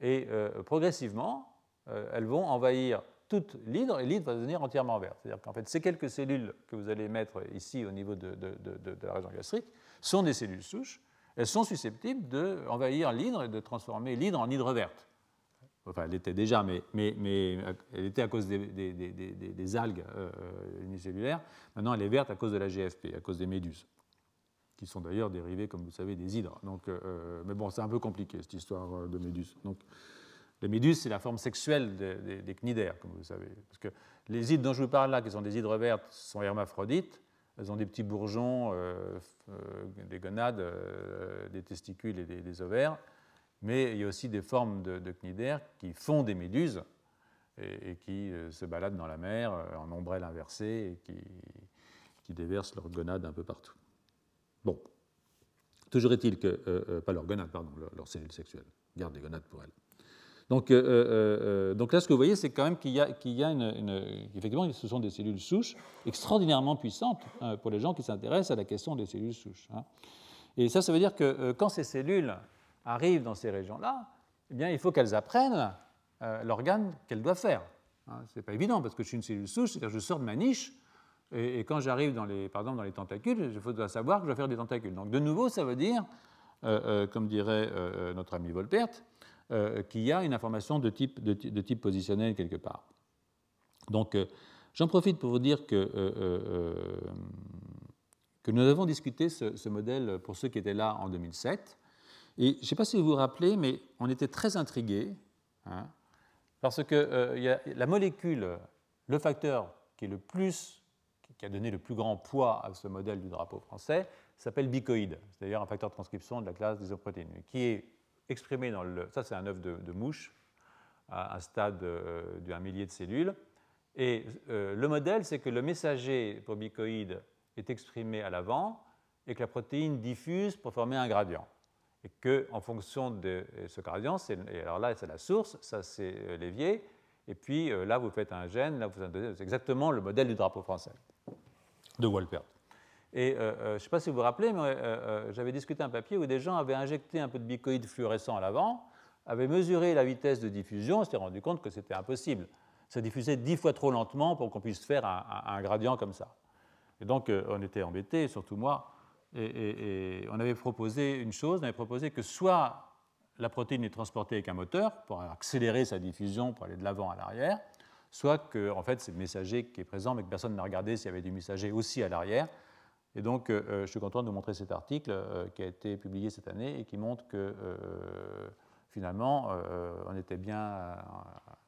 et euh, progressivement, euh, elles vont envahir toute l'hydre et l'hydre va devenir entièrement verte. C'est-à-dire qu'en fait, ces quelques cellules que vous allez mettre ici au niveau de, la région gastrique sont des cellules souches. Elles sont susceptibles d'envahir l'hydre et de transformer l'hydre en hydre verte. Enfin, elle était déjà, mais, mais, mais elle était à cause des, algues euh, unicellulaires. Maintenant, elle est verte à cause de la GFP, à cause des méduses, qui sont d'ailleurs dérivées, comme vous savez, des hydres. Donc, euh, euh, mais bon, c'est un peu compliqué, cette histoire de méduses. Donc, les méduses, c'est la forme sexuelle des, cnidaires, comme vous savez. Parce que les hydres dont je vous parle là, qui sont des hydres vertes, sont hermaphrodites. Elles ont des petits bourgeons, des gonades, des testicules et des ovaires mais il y a aussi des formes de, cnidaires qui font des méduses et, qui euh, se baladent dans la mer euh, en ombrelle inversée et qui déversent leurs gonades un peu partout. Bon, toujours est-il que, euh, pas leurs gonades, pardon, leurs cellules sexuelles, gardent des gonades pour elles. Donc, donc, là, ce que vous voyez, c'est quand même qu'il y a, qu'il y a une, Effectivement, ce sont des cellules souches extraordinairement puissantes pour les gens qui s'intéressent à la question des cellules souches. Hein. Et ça, ça veut dire que quand ces cellules arrivent dans ces régions-là, eh bien, il faut qu'elles apprennent euh, l'organe qu'elles doivent faire. Hein, ce n'est pas évident parce que je suis une cellule souche, c'est-à-dire je sors de ma niche, et, quand j'arrive dans les, par exemple, dans les tentacules, il faut savoir que je dois faire des tentacules. Donc de nouveau, ça veut dire, euh, euh, comme dirait notre ami Volpert, qu'il y a une information de type, de, type positionnel quelque part. Donc j'en profite pour vous dire que, que nous avons discuté ce, ce, modèle pour ceux qui étaient là en 2007. Et je ne sais pas si vous vous rappelez, mais on était très intrigués, hein, parce que euh, la molécule, le facteur qui, est le plus, qui a donné le plus grand poids à ce modèle du drapeau français, s'appelle bicoïde. C'est d'ailleurs un facteur de transcription de la classe des isoprotéines, qui est exprimé dans le. Ça, c'est un œuf de, mouche à un stade euh, d'un millier de cellules. Et euh, le modèle, c'est que le messager pour bicoïde est exprimé à l'avant et que la protéine diffuse pour former un gradient et qu'en fonction de ce gradient, alors là c'est la source, ça c'est euh, l'évier, et puis euh, là vous faites un gène, là vous faites exactement le modèle du drapeau français de Wolpert. Et euh, je ne sais pas si vous vous rappelez, mais j'avais discuté un papier où des gens avaient injecté un peu de bicoïde fluorescent à l'avant, avaient mesuré la vitesse de diffusion, s'étaient rendu compte que c'était impossible. Ça diffusait dix fois trop lentement pour qu'on puisse faire un, gradient comme ça. Et donc on était embêtés, surtout moi, et, on avait proposé une chose, on avait proposé que soit la protéine est transportée avec un moteur pour accélérer sa diffusion, pour aller de l'avant à l'arrière, soit que en fait, c'est le messager qui est présent, mais que personne n'a regardé s'il y avait du messager aussi à l'arrière. Et donc, euh, euh, je suis content de vous montrer cet article euh, qui a été publié cette année et qui montre que finalement, on était bien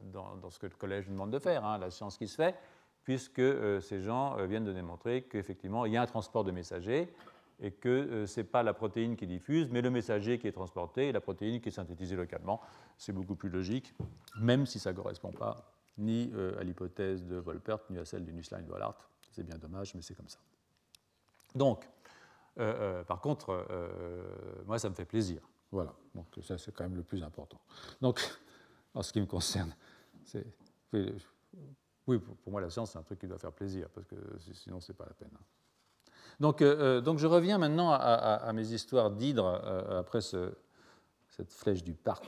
dans, ce que le collège nous demande de faire, hein, la science qui se fait, puisque ces gens viennent de démontrer qu'effectivement, il y a un transport de messagers et que ce n'est pas la protéine qui diffuse, mais le messager qui est transporté et la protéine qui est synthétisée localement. C'est beaucoup plus logique, même si ça ne correspond pas ni euh, à l'hypothèse de Volpert, ni à celle du Nusslein-Wallart. C'est bien dommage, mais c'est comme ça. Donc, euh, par contre, moi, ça me fait plaisir. Voilà, donc ça, c'est quand même le plus important. Donc, en ce qui me concerne, c'est. Oui, pour moi, la science, c'est un truc qui doit faire plaisir, parce que sinon, ce n'est pas la peine. Hein. Donc, euh, euh, je reviens maintenant à, mes histoires d'hydre euh, après ce, cette flèche du part.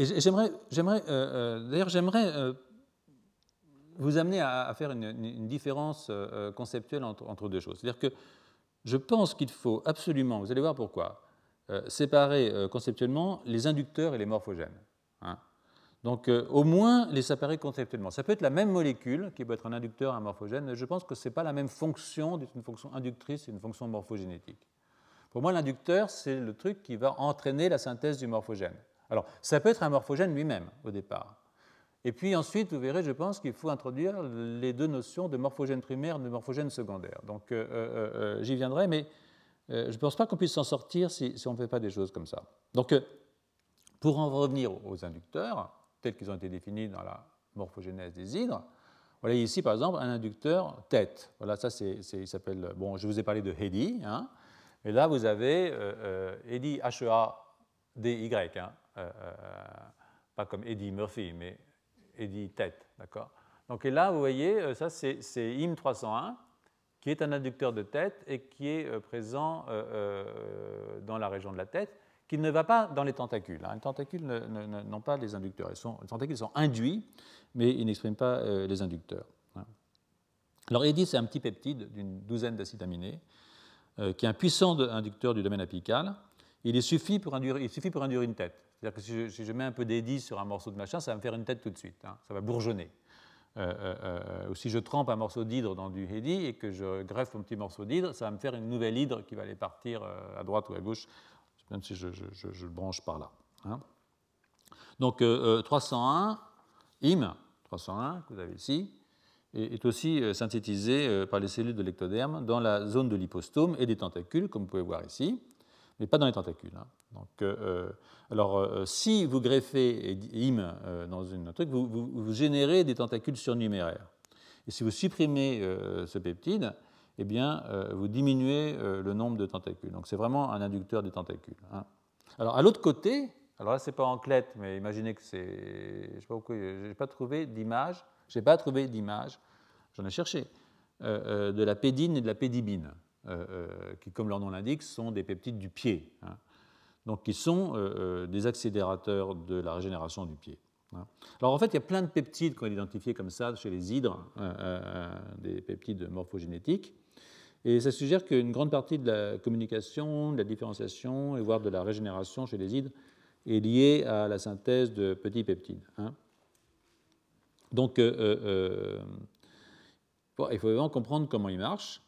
Euh, et j'aimerais, d'ailleurs, j'aimerais vous amener à, faire une, différence conceptuelle entre, deux choses. C'est-à-dire que je pense qu'il faut absolument, vous allez voir pourquoi, séparer conceptuellement les inducteurs et les morphogènes. Donc euh, au moins les séparer conceptuellement. Ça peut être la même molécule qui peut être un inducteur, un morphogène, mais je pense que ce n'est pas la même fonction d'une fonction inductrice et une fonction morphogénétique. Pour moi, l'inducteur, c'est le truc qui va entraîner la synthèse du morphogène. Alors, ça peut être un morphogène lui-même au départ. Et puis ensuite, vous verrez, je pense qu'il faut introduire les deux notions de morphogène primaire et de morphogène secondaire. Donc euh, euh, j'y viendrai, mais je ne pense pas qu'on puisse s'en sortir si, on ne fait pas des choses comme ça. Donc, pour en revenir aux inducteurs, tels qu'ils ont été définis dans la morphogénèse des hydres. Voilà ici, par exemple, un inducteur tête. Voilà, ça, c'est, il s'appelle. Bon, je vous ai parlé de Hedy, hein, mais là, vous avez euh, Hedy H-E-A-D-Y, hein, euh, euh, pas comme Eddie Murphy, mais Eddie tête, d'accord? Donc, et là, vous voyez, euh, ça, c'est, c'est IM 301, qui est un inducteur de tête et qui est présent dans la région de la tête qu'il ne va pas dans les tentacules. Hein. Les tentacules n'ont pas les inducteurs. les tentacules sont induits, mais ils n'expriment pas euh, les inducteurs. Hein. Alors, EDI, c'est un petit peptide d'une douzaine d'acides aminés, euh, qui est un puissant inducteur du domaine apical. Il, suffit pour induire, il suffit pour induire une tête. C'est-à-dire que si je, mets un peu d'EDI sur un morceau de machin, ça va me faire une tête tout de suite. Hein. Ça va bourgeonner. Euh, ou si je trempe un morceau d'hydre dans du Hedy et que je greffe un petit morceau d'hydre, ça va me faire une nouvelle hydre qui va aller partir à droite ou à gauche même si je, le branche par là. Hein. Donc 301, euh, euh, IM 301, que vous avez ici, est aussi euh, synthétisé par les cellules de l'ectoderme dans la zone de l'hypostome et des tentacules, comme vous pouvez voir ici, mais pas dans les tentacules. Hein. Donc, alors, si vous greffez IM dans une truc, vous, générez des tentacules surnuméraires. Et si vous supprimez ce peptide, eh bien, euh, vous diminuez euh, le nombre de tentacules. Donc c'est vraiment un inducteur des tentacules. Hein. Alors à l'autre côté, alors là c'est pas en clette, mais imaginez que c'est, je sais pas pourquoi, pas trouvé d'image, j'ai pas trouvé d'image, j'en ai cherché, euh, de la pédine et de la pédibine, qui comme leur nom l'indique sont des peptides du pied, hein. donc qui sont des accélérateurs de la régénération du pied. Hein. Alors en fait, il y a plein de peptides qu'on a identifiés comme ça chez les hydres, des peptides morphogénétiques. Et ça suggère qu'une grande partie de la communication, de la différenciation et voire de la régénération chez les hydres est liée à la synthèse de petits peptides. Hein. Donc, euh, euh, euh, il faut vraiment comprendre comment ils marchent.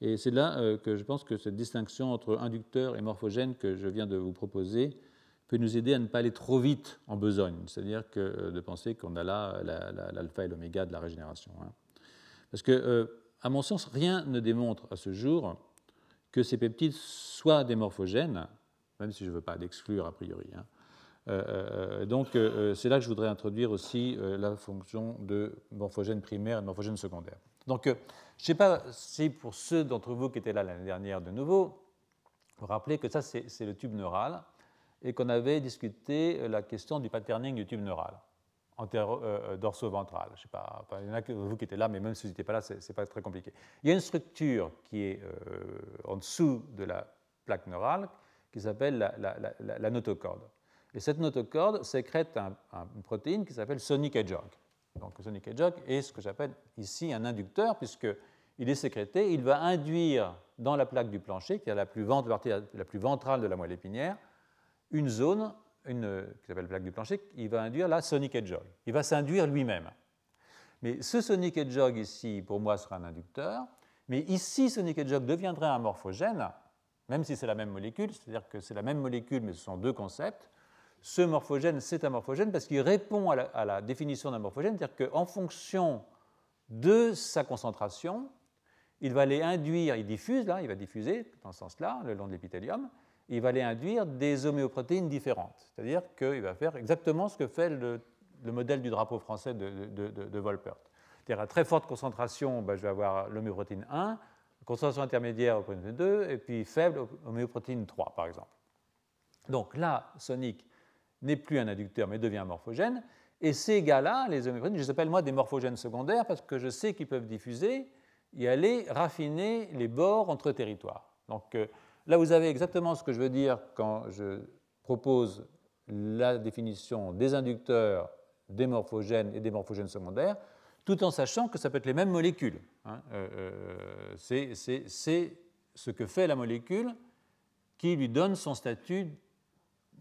Et c'est là que je pense que cette distinction entre inducteur et morphogène que je viens de vous proposer peut nous aider à ne pas aller trop vite en besogne, c'est-à-dire que de penser qu'on a là l'alpha et l'oméga de la régénération. Hein. Parce que à mon sens, rien ne démontre à ce jour que ces peptides soient des morphogènes, même si je ne veux pas l'exclure a priori. Hein. Euh, euh, donc, euh, c'est là que je voudrais introduire aussi la fonction de morphogène primaire et de morphogène secondaire. Donc, je ne sais pas si pour ceux d'entre vous qui étaient là l'année dernière de nouveau, vous rappelez que ça, c'est le tube neural et qu'on avait discuté la question du patterning du tube neural euh, dorso-ventral. Je sais pas, il y en a que vous qui étiez là, mais même si vous n'étiez pas là, ce n'est pas très compliqué. Il y a une structure qui est euh, en dessous de la plaque neurale qui s'appelle la, notocorde. Et cette notocorde sécrète une protéine qui s'appelle sonic hedgehog. Donc sonic hedgehog est ce que j'appelle ici un inducteur, puisqu'il est sécrété, il va induire dans la plaque du plancher, qui est la plus, la plus ventrale de la moelle épinière, une zone une, qui s'appelle plaque du plancher, il va induire la sonic hedgehog. Il va s'induire lui-même. Mais ce sonic hedgehog ici, pour moi, sera un inducteur. Mais ici, sonic hedgehog deviendrait un morphogène, même si c'est la même molécule, c'est-à-dire que c'est la même molécule, mais ce sont deux concepts. Ce morphogène, c'est un morphogène parce qu'il répond à la, définition d'un morphogène, c'est-à-dire qu'en fonction de sa concentration, il va aller induire, il diffuse là, il va diffuser dans ce sens-là, le long de l'épithélium, il va aller induire des homéoprotéines différentes. C'est-à-dire qu'il va faire exactement ce que fait le, modèle du drapeau français de, Volpert. C'est-à-dire à très forte concentration, ben, je vais avoir l'homéoprotéine 1, concentration intermédiaire homéoprotéine 2, et puis faible homéoprotéine 3, par exemple. Donc là, Sonic n'est plus un inducteur, mais devient un morphogène. Et ces gars-là, les homéoprotéines, je les appelle moi des morphogènes secondaires parce que je sais qu'ils peuvent diffuser et aller raffiner les bords entre territoires. Donc euh, là, vous avez exactement ce que je veux dire quand je propose la définition des inducteurs, des morphogènes et des morphogènes secondaires, tout en sachant que ça peut être les mêmes molécules. Hein. c'est ce que fait la molécule qui lui donne son statut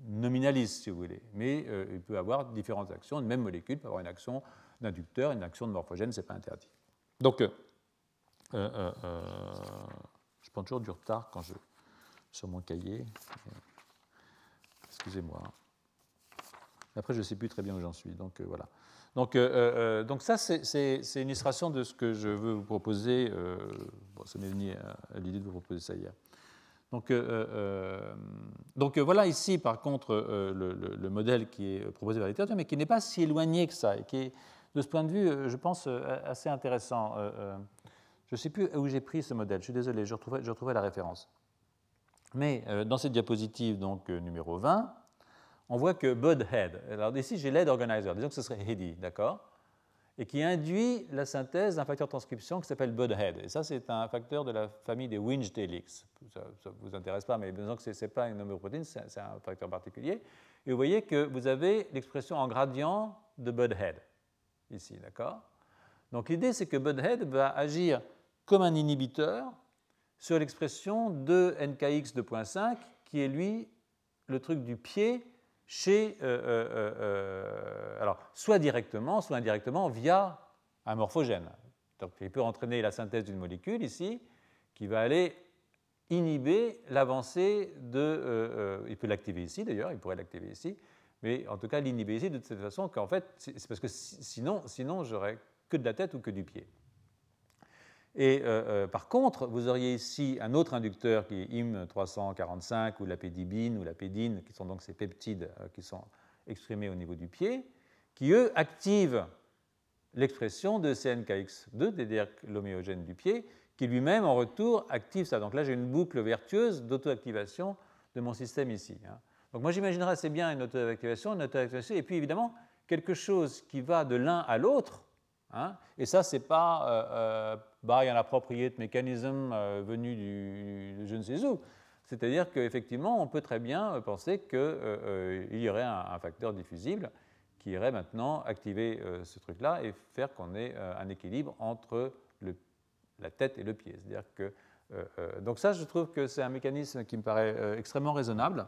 nominaliste, si vous voulez. Mais euh, il peut avoir différentes actions. Une même molécule peut avoir une action d'inducteur, une action de morphogène, ce n'est pas interdit. Donc, euh, euh, je prends toujours du retard quand je sur mon cahier. Excusez-moi. Après, je ne sais plus très bien où j'en suis. Donc, voilà. Donc, donc ça, c'est une illustration de ce que je veux vous proposer. bon, ça m'est venu à l'idée de vous proposer ça hier. Donc, euh, euh, euh, voilà ici, par contre, le, modèle qui est proposé par la littérature, mais qui n'est pas si éloigné que ça, et qui est, de ce point de vue, je pense, assez intéressant. je ne sais plus où j'ai pris ce modèle, je suis désolé, je retrouvais la référence. Mais dans cette diapositive, donc numéro 20, on voit que Bud Head, alors ici j'ai l'aide organizer, disons que ce serait Heady, d'accord? Et qui induit la synthèse d'un facteur de transcription qui s'appelle Budhead. Et ça, c'est un facteur de la famille des Winch Delix. Ça ne vous intéresse pas, mais disons que ce n'est pas une homéoprotéine, c'est un facteur particulier. Et vous voyez que vous avez l'expression en gradient de Budhead, ici, d'accord? Donc l'idée, c'est que Budhead va agir comme un inhibiteur sur l'expression de NKX 2.5, qui est lui le truc du pied euh, euh, euh, alors, soit directement, soit indirectement via un morphogène. Donc, il peut entraîner la synthèse d'une molécule ici, qui va aller inhiber l'avancée de. il peut l'activer ici d'ailleurs, il pourrait l'activer ici, mais en tout cas l'inhiber ici de cette façon qu'en fait, c'est parce que sinon, sinon j'aurais que de la tête ou que du pied. Et euh, euh, par contre, vous auriez ici un autre inducteur qui est IM345 ou la pédibine ou la pédine, qui sont donc ces peptides euh, qui sont exprimés au niveau du pied, qui eux activent l'expression de CNKX2, c'est-à-dire l'homéogène du pied, qui lui-même en retour active ça. Donc là, j'ai une boucle vertueuse d'auto-activation de mon système ici. Hein. Donc moi, j'imaginerais assez bien une auto-activation, une auto-activation, et puis évidemment, quelque chose qui va de l'un à l'autre, Hein. et ça, c'est pas euh, euh, by an appropriate mechanism euh, venu du, je ne sais où. C'est-à-dire qu'effectivement, on peut très bien penser qu'il euh, y aurait un, facteur diffusible qui irait maintenant activer ce truc-là et faire qu'on ait un équilibre entre la tête et le pied. C'est-à-dire que donc ça, je trouve que c'est un mécanisme qui me paraît extrêmement raisonnable,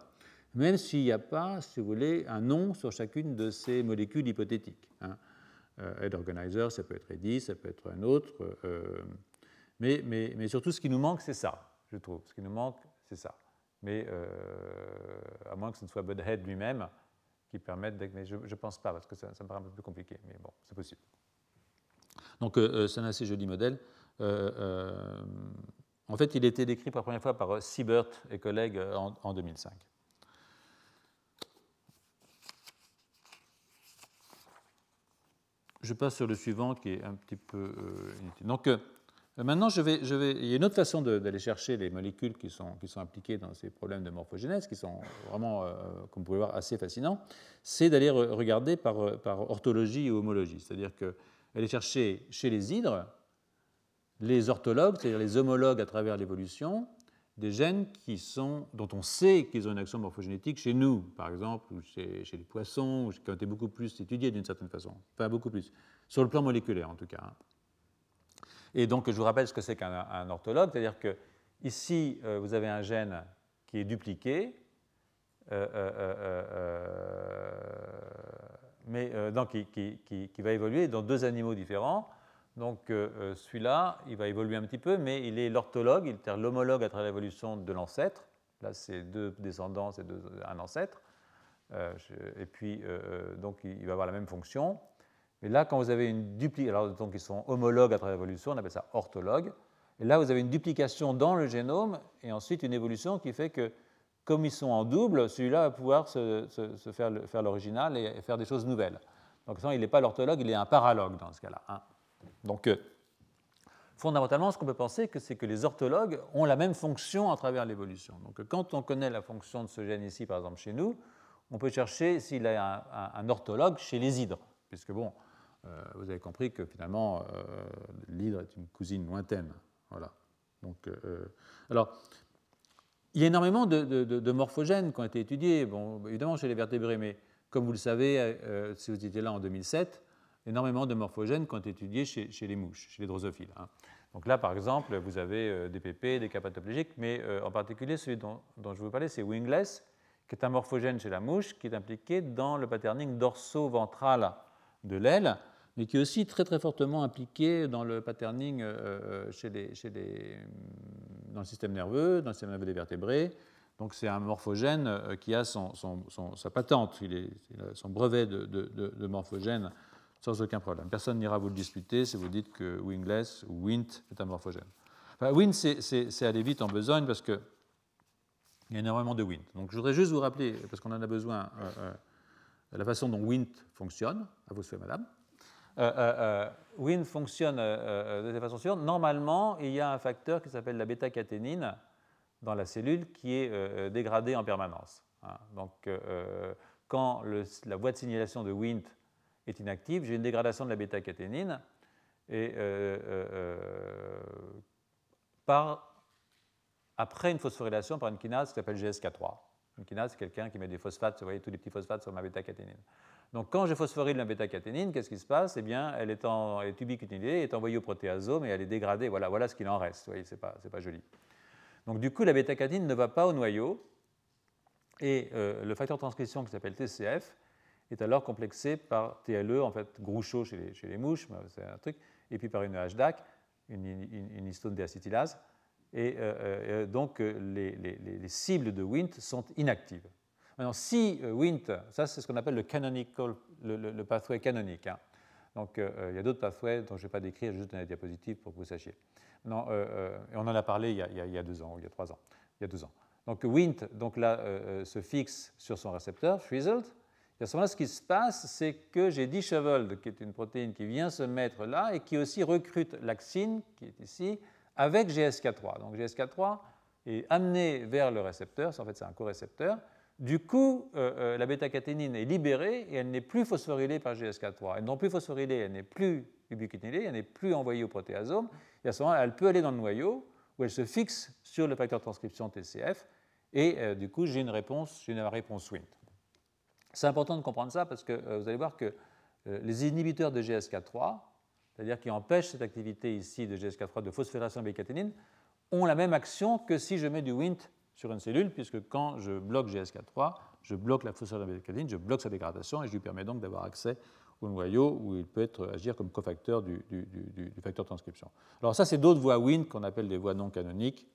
même s'il n'y a pas, si vous voulez, un nom sur chacune de ces molécules hypothétiques. Hein. Euh, head organizer, ça peut être Eddy, ça peut être un autre. Euh, mais, mais, mais, surtout, ce qui nous manque, c'est ça, je trouve. Ce qui nous manque, c'est ça. Mais euh, à moins que ce ne soit Budhead lui-même qui permette. Mais je ne pense pas, parce que ça, me paraît un peu plus compliqué. Mais bon, c'est possible. Donc, c'est un assez joli modèle. en fait, il a été décrit pour la première fois par Siebert et collègues en 2005. Je passe sur le suivant qui est un petit peu euh, inutile. Donc euh, maintenant, je vais, il y a une autre façon d'aller chercher les molécules qui sont, qui sont impliquées dans ces problèmes de morphogénèse, qui sont vraiment, euh, comme vous pouvez voir, assez fascinants, c'est d'aller regarder par, par, orthologie et homologie. C'est-à-dire qu'aller chercher chez les hydres les orthologues, c'est-à-dire les homologues à travers l'évolution, des gènes qui sont, dont on sait qu'ils ont une action morphogénétique chez nous, par exemple, ou chez, les poissons, qui ont été beaucoup plus étudiés d'une certaine façon, enfin beaucoup plus, sur le plan moléculaire en tout cas. Hein. Et donc je vous rappelle ce que c'est qu'un orthologue, c'est-à-dire que ici euh, vous avez un gène qui est dupliqué, euh, euh, mais donc qui, qui, va évoluer dans deux animaux différents. Donc euh, euh, celui-là, il va évoluer un petit peu, mais il est l'orthologue, il est l'homologue à travers l'évolution de l'ancêtre. Là, c'est deux descendants, c'est un ancêtre. Euh, et puis, donc, il va avoir la même fonction. Mais là, quand vous avez une duplication, alors donc ils sont homologues à travers l'évolution, on appelle ça orthologue. Et là, vous avez une duplication dans le génome et ensuite une évolution qui fait que, comme ils sont en double, celui-là va pouvoir se, faire, l'original et, faire des choses nouvelles. Donc, il n'est pas l'orthologue, il est un paralogue dans ce cas-là. Hein. Donc, euh, fondamentalement, ce qu'on peut penser, c'est que les orthologues ont la même fonction à travers l'évolution. Donc, quand on connaît la fonction de ce gène ici, par exemple chez nous, on peut chercher s'il a un, orthologue chez les hydres, puisque bon, euh, vous avez compris que finalement, euh, l'hydre est une cousine lointaine. Voilà. Donc, alors, il y a énormément de, morphogènes qui ont été étudiés, bon, évidemment chez les vertébrés, mais comme vous le savez, si vous étiez là en 2007, énormément de morphogènes qui ont été étudiés chez, les mouches, chez les drosophiles. Hein. Donc là, par exemple, vous avez des PP, des capatoplégiques, mais en particulier celui dont, je vous parlais, c'est wingless, qui est un morphogène chez la mouche, qui est impliqué dans le patterning dorso-ventral de l'aile, mais qui est aussi très très fortement impliqué dans le patterning euh, euh, chez les, chez les, dans le système nerveux, dans le système nerveux des vertébrés. Donc c'est un morphogène euh, qui a son, sa patente, il, est, son brevet de, morphogène sans aucun problème. Personne n'ira vous le disputer si vous dites que wingless ou wint est un morphogène. Wint, c'est aller vite en besogne parce que il y a énormément de Wnt. Donc je voudrais juste vous rappeler, parce qu'on en a besoin, euh, euh, la façon dont Wnt fonctionne. À vous souhaiter, madame. Euh, Wnt fonctionne de cette façon suivante. Normalement, il y a un facteur qui s'appelle la bêta-caténine dans la cellule qui est dégradé en permanence. Hein. Donc quand la voie de signalation de Wnt est inactive, j'ai une dégradation de la bêta-caténine et par après une phosphorylation par une kinase qui s'appelle GSK3. Une kinase, c'est quelqu'un qui met des phosphates, vous voyez tous les petits phosphates sur ma bêta-caténine. Donc quand je phosphoryle la bêta-caténine, qu'est-ce qui se passe? Eh bien, elle est, en, elle est envoyée au protéasome et elle est dégradée. Voilà, voilà ce qu'il en reste. Vous voyez, c'est pas, pas joli. Donc du coup, la bêta-caténine ne va pas au noyau et euh, le facteur de transcription qui s'appelle TCF est alors complexé par TLE, en fait Groucho chez les, mouches, c'est un truc, et puis par une HDAC, une, histone déacétylase et euh, euh, donc euh, les, cibles de Wnt sont inactives. Maintenant, si Wnt, ça c'est ce qu'on appelle le pathway canonique. Hein. Donc il y a d'autres pathways dont je ne vais pas décrire, juste dans la diapositive pour que vous sachiez. Non, on en a parlé il y a, il y a, deux ans, ou il y a trois ans, il y a deux ans. Donc Wnt, donc là, se fixe sur son récepteur, frizzled. À ce moment-là, ce qui se passe, c'est que j'ai disheveled, qui est une protéine qui vient se mettre là et qui aussi recrute l'axine, qui est ici, avec GSK3. Donc GSK3 est amené vers le récepteur, en fait c'est un co-récepteur. Du coup, euh, euh, la bêta-caténine est libérée et elle n'est plus phosphorylée par GSK3. Elle n'est plus phosphorylée, elle n'est plus ubiquitinée, elle n'est plus envoyée au protéasome. Et à ce moment-là, elle peut aller dans le noyau où elle se fixe sur le facteur de transcription TCF. Et euh, du coup, j'ai une réponse, j'ai une réponse WINT. C'est important de comprendre ça parce que vous allez voir que les inhibiteurs de GSK3, c'est-à-dire qui empêchent cette activité ici de GSK3 de phosphorylation de caténine, ont la même action que si je mets du Wnt sur une cellule, puisque quand je bloque GSK3, je bloque la phosphorylation de caténine, je bloque sa dégradation et je lui permets donc d'avoir accès au noyau où il peut être, agir comme cofacteur du, du, facteur de transcription. Alors ça, c'est d'autres voies Wnt qu'on appelle des voies non canoniques.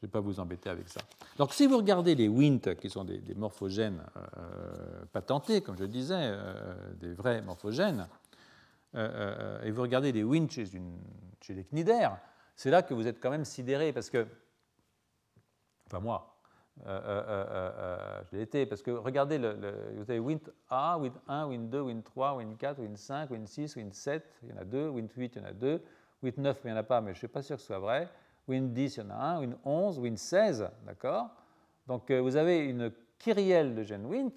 Je ne vais pas vous embêter avec ça. Donc si vous regardez les Wnt, qui sont des, morphogènes euh, patentés, comme je le disais, euh, des vrais morphogènes, euh, euh, et vous regardez les winds chez, les cnidaires, c'est là que vous êtes quand même sidéré parce que, enfin moi, euh, je l'ai été, parce que regardez, vous avez Wind A, Wind 1, Wind 2, Wind 3, Wind 4, Wind 5, Wind 6, Wind 7, il y en a deux, Wind 8, il y en a deux, Wind 9, il n'y en a pas, mais je ne suis pas sûr que ce soit vrai, Wind 10, il y en a un, Wind 11, Wind 16, d'accord? Donc vous avez une kyrielle de Wind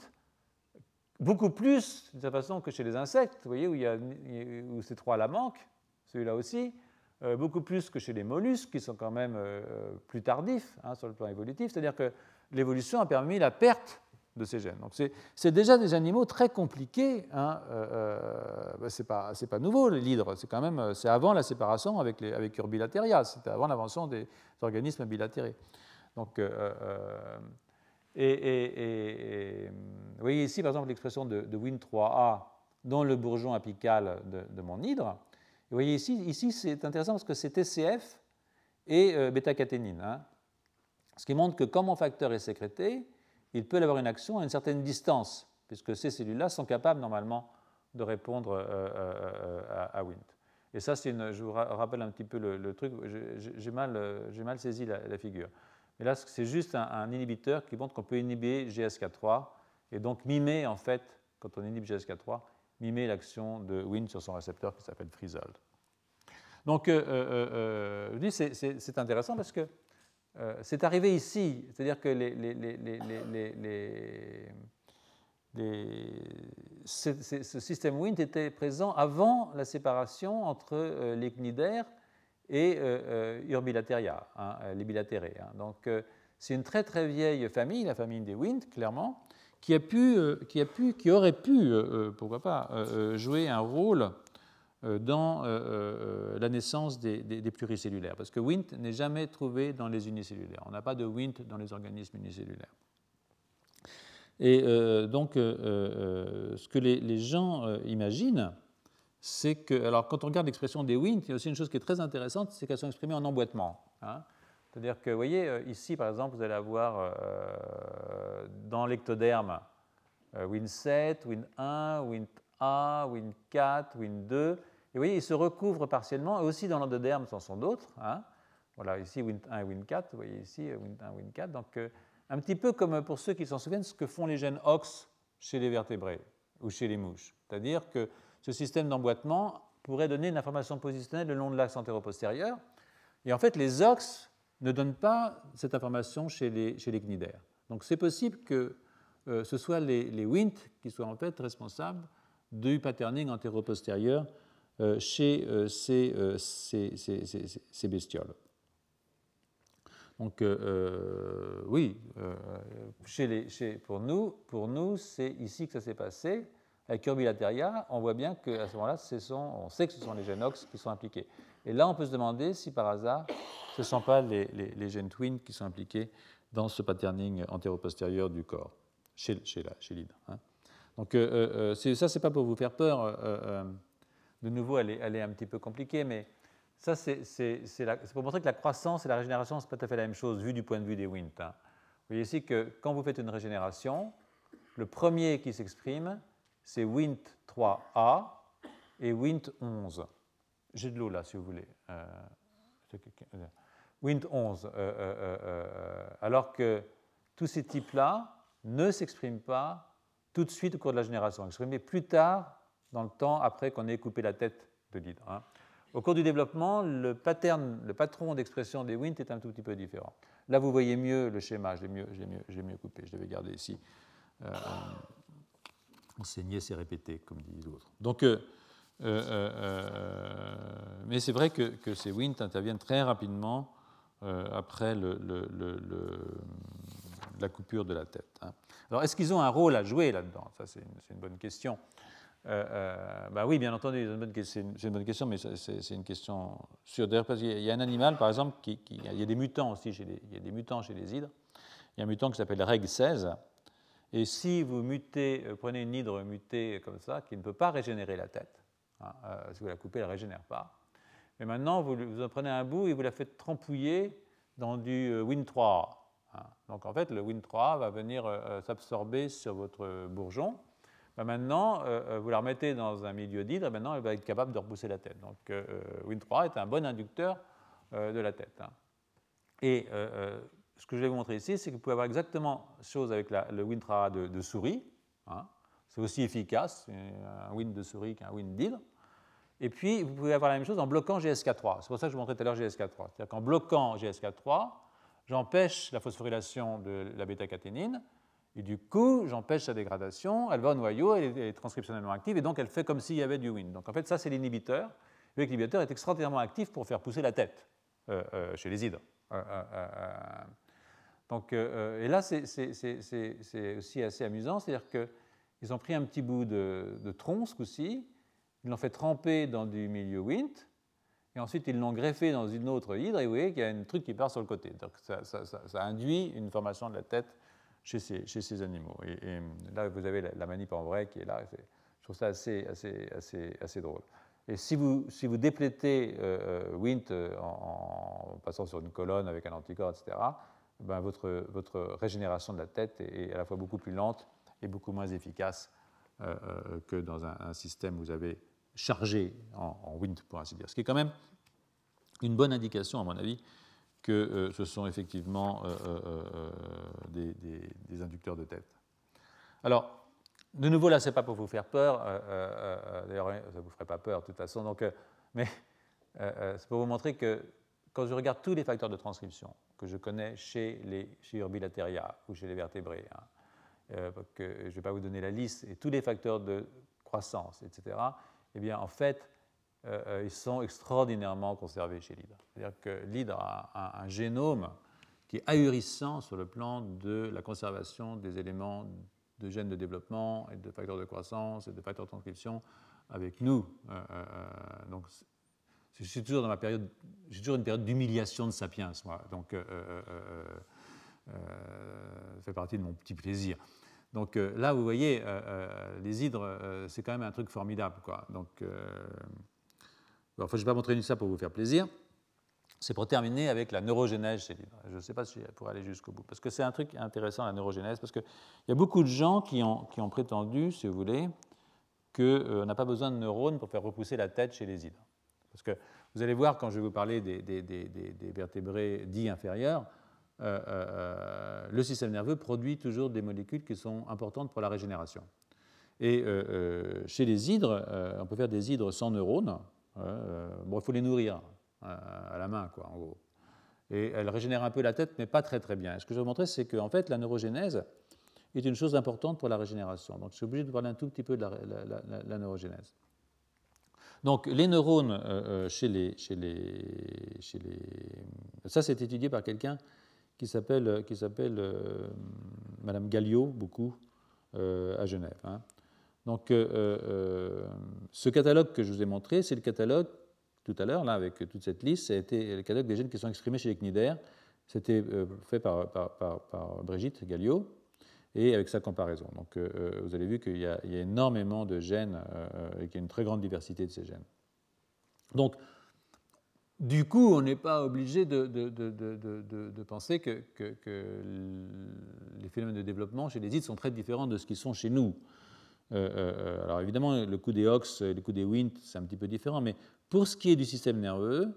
beaucoup plus de toute façon que chez les insectes, vous voyez, où ces trois-là manquent, celui-là aussi, euh, beaucoup plus que chez les mollusques, qui sont quand même euh, plus tardifs hein, sur le plan évolutif, c'est-à-dire que l'évolution a permis la perte de ces gènes. Donc c'est déjà des animaux très compliqués. Hein, euh, bah, c'est pas, pas nouveau l'hydre, c'est quand même c'est avant la séparation avec, les, avec Urbilateria, c'était avant l'invention des organismes bilatérés. Donc et, vous voyez ici, par exemple, l'expression de, Win3A dans le bourgeon apical de, mon hydre. vous voyez ici, ici c'est intéressant parce que c'est TCF et euh, bêta-caténine. Hein. Ce qui montre que quand mon facteur est sécrété, il peut avoir une action à une certaine distance, puisque ces cellules-là sont capables normalement de répondre euh, euh, à, Wnt. Et ça, une, je vous rappelle un petit peu le, truc, j'ai mal, mal, saisi la figure. Et là, c'est juste un, inhibiteur qui montre qu'on peut inhiber GSK3 et donc mimer, en fait, quand on inhibe GSK3, mimer l'action de Wnt sur son récepteur qui s'appelle Frizzled. Donc, euh, euh, euh, c'est intéressant parce que c'est arrivé ici, c'est-à-dire que ce, système Wnt était présent avant la séparation entre les cnidaires et euh, euh Urbilateria, hein, euh, les bilatérés. Hein. Donc, euh, c'est une très très vieille famille, la famille des Wint, clairement, qui, a pu, qui, a pu, qui aurait pu, pourquoi pas, jouer un rôle dans la naissance des, des, pluricellulaires. Parce que Wnt n'est jamais trouvé dans les unicellulaires. On n'a pas de Wnt dans les organismes unicellulaires. Et donc, ce que les, les gens imaginent, c'est que, alors quand on regarde l'expression des Wnt, il y a aussi une chose qui est très intéressante, c'est qu'elles sont exprimées en emboîtement. Hein. C'est-à-dire que, vous voyez, euh, ici, par exemple, vous allez avoir euh, dans l'ectoderme euh, Win7, Win1, Win1, Win4, Win2. Et vous voyez, ils se recouvrent partiellement, et aussi dans l'endoderme, ce en sont d'autres. Hein. Voilà, ici Win1 et Win4, vous voyez ici Win1, Win4. Donc, un petit peu comme pour ceux qui s'en souviennent, ce que font les gènes OX chez les vertébrés ou chez les mouches. C'est-à-dire que ce système d'emboîtement pourrait donner une information positionnelle le long de l'axe antéro-postérieur. Et en fait, les OX ne donnent pas cette information chez les, chez cnidaires. Donc c'est possible que euh, ce soit les, les, qui soient en fait responsables du patterning antéro-postérieur euh, chez euh, ces, ces, bestioles. Donc oui, chez chez, pour nous, pour nous c'est ici que ça s'est passé. Avec Urbilateria, on voit bien qu'à ce moment-là, on sait que ce sont les génox qui sont impliqués. Et là, on peut se demander si par hasard, ce ne sont pas les, les, gènes twins qui sont impliqués dans ce patterning antéro-postérieur du corps, chez, chez, l'hydre. Hein. Donc euh, euh, euh ça, ce n'est pas pour vous faire peur. Euh, de nouveau, elle est, un petit peu compliquée, mais ça, c'est pour montrer que la croissance et la régénération, ce n'est pas tout à fait la même chose, vu du point de vue des WINT. Hein. Vous voyez ici que quand vous faites une régénération, le premier qui s'exprime, c'est Wnt3A et Wnt11. J'ai de l'eau là, si vous voulez. Euh, Wnt11. Euh, euh, alors que tous ces types-là ne s'expriment pas tout de suite au cours de la génération, exprimés plus tard dans le temps après qu'on ait coupé la tête de l'hydre. Hein. Au cours du développement, le, patron d'expression des Wnt est un tout petit peu différent. Là, vous voyez mieux le schéma, je l'ai mieux, mieux, mieux, coupé, je l'avais gardé ici enseigner, c'est répéter, comme disent l'autre. Donc, euh, euh, euh, mais c'est vrai que, ces WINT interviennent très rapidement après la coupure de la tête. Hein. Alors, est-ce qu'ils ont un rôle à jouer là-dedans? Ça, c'est une, bonne question. Bah oui, bien entendu, c'est une, bonne question, mais c'est une question sûre. D'ailleurs, parce qu'il y a un animal, par exemple, il y a des mutants aussi, chez les, il y a des mutants chez les hydres. Il y a un mutant qui s'appelle REG16, et si vous mutez, euh, prenez une hydre mutée comme ça, qui ne peut pas régénérer la tête, hein, euh, si vous la coupez, elle ne régénère pas. Mais maintenant, vous, en prenez un bout et vous la faites trempouiller dans du euh, Win3. Hein. Donc en fait, le Win3 va venir s'absorber sur votre bourgeon. Ben, maintenant, vous la remettez dans un milieu d'hydre et maintenant, elle va être capable de repousser la tête. Donc Win3 est un bon inducteur de la tête. Hein. Et ce que je vais vous montrer ici, c'est que vous pouvez avoir exactement la chose avec le WinTra de, de souris. Hein. C'est aussi efficace, un Win de souris qu'un Win d'hydre. Et puis, vous pouvez avoir la même chose en bloquant GSK3. C'est pour ça que je vous montrais tout à l'heure GSK3. C'est-à-dire qu'en bloquant GSK3, j'empêche la phosphorylation de la bêta-caténine, et du coup, j'empêche sa dégradation, elle va au noyau, elle est transcriptionnellement active, et donc elle fait comme s'il y avait du Win. Donc en fait, ça, c'est l'inhibiteur. L'inhibiteur est extraordinairement actif pour faire pousser la tête euh, euh, chez les hydres. Euh, donc, et là, c'est aussi assez amusant, c'est-à-dire qu'ils ont pris un petit bout de, tronc, ce coup-ci, ils l'ont fait tremper dans du milieu Wnt, et ensuite ils l'ont greffé dans une autre hydre, et vous voyez qu'il y a un truc qui part sur le côté. Donc ça, induit une formation de la tête chez ces, animaux. Et, là, vous avez la, manip en vrai qui est là. je trouve ça assez, drôle. Et si vous, si vous déplétez euh, Wnt en, en, passant sur une colonne avec un anticorps, etc., ben, votre, régénération de la tête est, à la fois beaucoup plus lente et beaucoup moins efficace euh, euh, que dans un, système où vous avez chargé en, en, wind, pour ainsi dire. Ce qui est quand même une bonne indication, à mon avis, que euh, ce sont effectivement des, des, inducteurs de tête. Alors, de nouveau, là, ce n'est pas pour vous faire peur. D'ailleurs, ça ne vous ferait pas peur, de toute façon. Donc, mais c'est pour vous montrer que quand je regarde tous les facteurs de transcription que je connais chez les chez Urbilateria ou chez les vertébrés, hein, euh, que je ne vais pas vous donner la liste, et tous les facteurs de croissance, etc., eh bien, en fait, euh, euh, ils sont extraordinairement conservés chez l'hydre. C'est-à-dire que l'hydre a un, génome qui est ahurissant sur le plan de la conservation des éléments de gènes de développement et de facteurs de croissance et de facteurs de transcription avec nous. donc, je suis toujours dans ma période, j'ai toujours une période d'humiliation de sapiens, moi. Donc, ça fait partie de mon petit plaisir. Donc là, vous voyez, les hydres, c'est quand même un truc formidable. Quoi. Donc, je ne vais pas montrer ça pour vous faire plaisir. C'est pour terminer avec la neurogénèse chez l'hydre. Je ne sais pas si je pourrais aller jusqu'au bout. Parce que c'est un truc intéressant, la neurogénèse, parce qu'il y a beaucoup de gens qui ont, prétendu, si vous voulez, qu'on n'a pas besoin de neurones pour faire repousser la tête chez les hydres. Parce que vous allez voir, quand je vais vous parler des, vertébrés dits inférieurs, euh, euh, le système nerveux produit toujours des molécules qui sont importantes pour la régénération. Et euh, chez les hydres, on peut faire des hydres sans neurones. Bon, il faut les nourrir à la main, quoi, en gros. Et elles régénèrent un peu la tête, mais pas très très bien. ce que je vais vous montrer, c'est qu'en fait, la neurogénèse est une chose importante pour la régénération. Donc, je suis obligé de parler un tout petit peu de la, neurogénèse. Donc, les neurones chez, les, chez, les, chez les. Ça, c'est étudié par quelqu'un qui s'appelle, qui euh, Madame Galliot, beaucoup, euh, à Genève. Hein. Donc, euh, ce catalogue que je vous ai montré, c'est le catalogue tout à l'heure, là, avec toute cette liste, ça le catalogue des gènes qui sont exprimés chez les cnidaires. C'était fait par, Brigitte Galliot et avec sa comparaison. Donc, vous avez vu qu'il y, a énormément de gènes et qu'il y a une très grande diversité de ces gènes. Donc, du coup, on n'est pas obligé de, penser que, les phénomènes de développement chez les îles sont très différents de ce qu'ils sont chez nous. Euh, euh, alors évidemment, le coup des et le coup des Wnt, c'est un petit peu différent, mais pour ce qui est du système nerveux,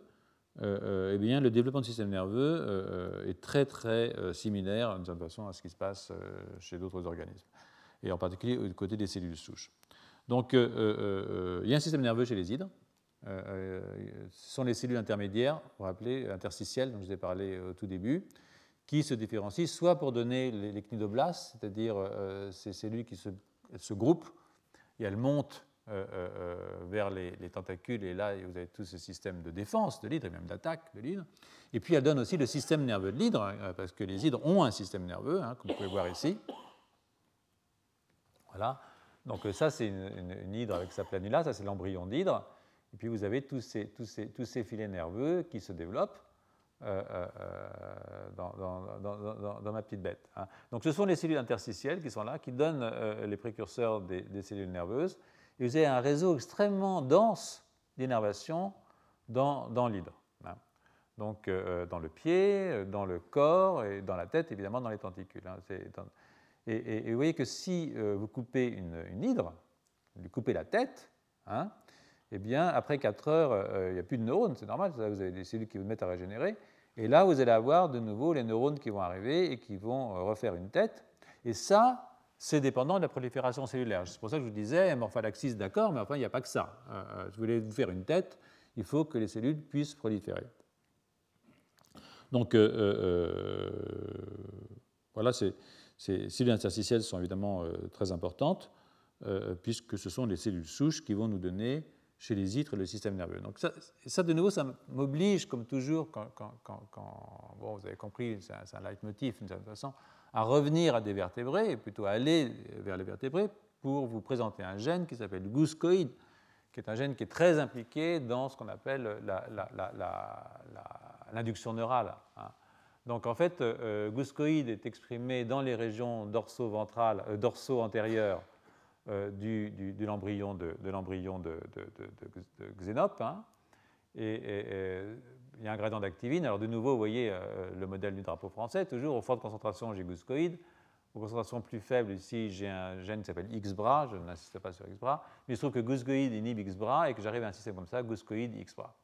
euh, eh bien, le développement du système nerveux est très très similaire, d'une certaine façon, à ce qui se passe chez d'autres organismes, et en particulier du côté des cellules souches. Donc, il y a un système nerveux chez les hydres, euh, euh, ce sont les cellules intermédiaires, vous vous rappelez, interstitielles, dont je vous ai parlé au tout début, qui se différencient soit pour donner les, cnidoblastes, c'est-à-dire euh, ces cellules qui se, se, groupent et elles montent vers les, tentacules, et là vous avez tout ce système de défense de l'hydre et même d'attaque de l'hydre. Et puis elles donnent aussi le système nerveux de l'hydre, parce que les hydres ont un système nerveux, hein, comme vous pouvez voir ici. Voilà. Donc ça c'est une, une, hydre avec sa planula, ça c'est l'embryon d'hydre. Et puis vous avez tous ces, tous ces, tous ces filets nerveux qui se développent euh, euh, euh, dans, ma petite bête. Hein. Donc ce sont les cellules interstitielles qui sont là, qui donnent les précurseurs des, cellules nerveuses. Et vous avez un réseau extrêmement dense d'innervation dans, l'hydre. Hein. Donc dans le pied, dans le corps et dans la tête, évidemment dans les tenticules. Hein. Et, vous voyez que si vous coupez une, une hydre, vous coupez la tête, eh bien, après 4 heures, euh, il n'y a plus de neurones, c'est normal, vous avez des cellules qui vous mettent à régénérer. Et là, vous allez avoir de nouveau les neurones qui vont arriver et qui vont euh, refaire une tête. Et ça, c'est dépendant de la prolifération cellulaire. C'est pour ça que je vous disais, morphalaxis, d'accord, mais enfin, il n'y a pas que ça. Euh, vous voulez vous faire une tête, il faut que les cellules puissent proliférer. Donc, voilà, ces, cellules interstitielles sont évidemment très importantes, puisque ce sont les cellules souches qui vont nous donner chez les hydres le système nerveux. Donc ça, de nouveau, ça m'oblige, comme toujours, quand, vous avez compris, c'est un, un, leitmotiv d'une certaine façon, à revenir à des vertébrés, et plutôt à aller vers les vertébrés, pour vous présenter un gène qui s'appelle gouscoïde, qui est un gène qui est très impliqué dans ce qu'on appelle l'induction neurale. Hein. Donc en fait, euh, gouscoïde est exprimé dans les régions dorso-ventrales, euh, dorso-antérieures euh, du, de l'embryon de, l'embryon de, Xénope. Hein. Et, il y a un gradient d'activine. Alors de nouveau, vous voyez euh, le modèle du drapeau français. Toujours aux fortes concentrations, j'ai gouscoïde. Aux concentrations plus faibles, ici, j'ai un gène qui s'appelle X-bras. Je n'insiste pas sur X-bras. Mais il se trouve que gouscoïde inhibe X-bras et que j'arrive à un système comme ça, gouscoïde X-bras.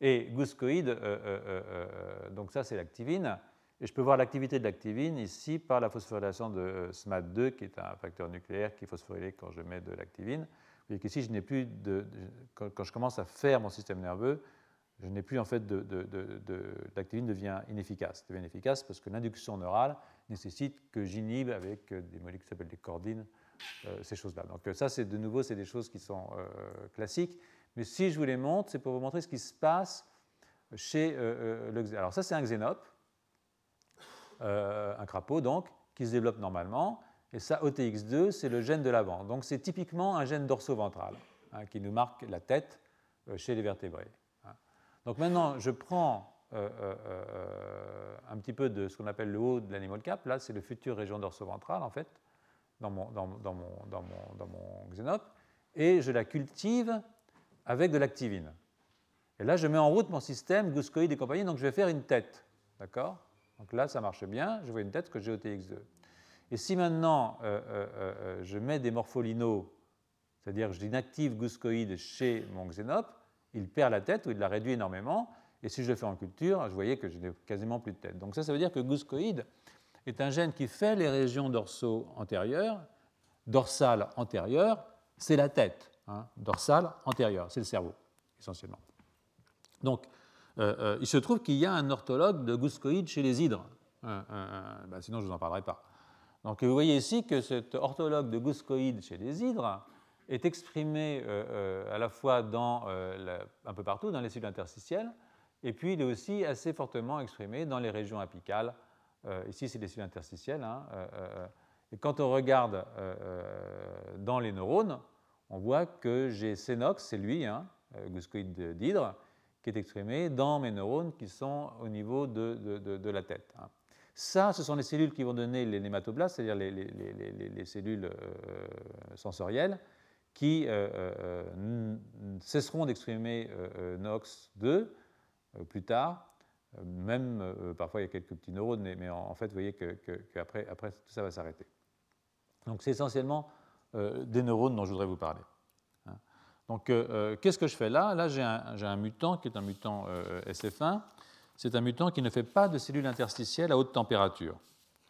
Et gouscoïde, euh, donc ça, c'est l'activine. Et je peux voir l'activité de l'activine ici par la phosphorylation de euh, SMAD2, qui est un facteur nucléaire qui phosphorylé quand je mets de l'activine. Vous voyez qu'ici, je n'ai plus de, quand, je commence à faire mon système nerveux, je n'ai plus en fait de, l'activine devient inefficace. devient inefficace parce que l'induction neurale nécessite que j'inhibe avec euh, des molécules qui s'appellent des cordines euh, ces choses-là. Donc ça, c'est de nouveau, c'est des choses qui sont classiques. Mais si je vous les montre, c'est pour vous montrer ce qui se passe chez le Alors ça, c'est un xénope. Un crapaud donc, qui se développe normalement. Et ça, OTX2, c'est le gène de l'avant. Donc c'est typiquement un gène dorso-ventral hein, qui nous marque la tête chez les vertébrés. Hein. Donc maintenant, je prends un petit peu de ce qu'on appelle le haut de l'animal cap. Là, c'est le futur région dorso-ventrale, en fait, dans mon, dans, xénope, et je la cultive avec de l'activine. Et là, je mets en route mon système gouscoïde et compagnie, donc je vais faire une tête. D'accord? Donc là, ça marche bien, je vois une tête que j'ai au TX2. Et si maintenant euh, euh, euh, je mets des morpholinos, c'est-à-dire que j'inactive gouscoïde chez mon xénope, il perd la tête ou il la réduit énormément. Et si je le fais en culture, je voyais que je n'ai quasiment plus de tête. Donc ça, ça veut dire que gouscoïde est un gène qui fait les régions dorsaux antérieures, dorsale antérieure, c'est la tête. Hein, dorsale antérieure, c'est le cerveau, essentiellement. Donc, euh, euh, il se trouve qu'il y a un orthologue de gouscoïde chez les hydres. Ben, sinon, je ne vous en parlerai pas. Donc, vous voyez ici que cet orthologue de gouscoïde chez les hydres est exprimé euh, à la fois dans, un peu partout dans les cellules interstitielles, et puis il est aussi assez fortement exprimé dans les régions apicales. ici, c'est les cellules interstitielles. Hein, et quand on regarde dans les neurones, on voit que j'ai Cénox, c'est lui, hein, d'hydre, qui est exprimé dans mes neurones qui sont au niveau de, de, la tête. Hein. Ça, ce sont les cellules qui vont donner les nématoblastes, c'est-à-dire les, les, les, cellules euh, sensorielles, qui euh, euh, cesseront d'exprimer NOx2 plus tard. Même parfois il y a quelques petits neurones, mais, en, fait, vous voyez qu'après que, après, tout ça va s'arrêter. Donc c'est essentiellement des neurones dont je voudrais vous parler. Donc, euh, euh, qu'est-ce que je fais là? Là, j'ai un, mutant qui est un mutant euh, SF1. C'est un mutant qui ne fait pas de cellules interstitielles à haute température.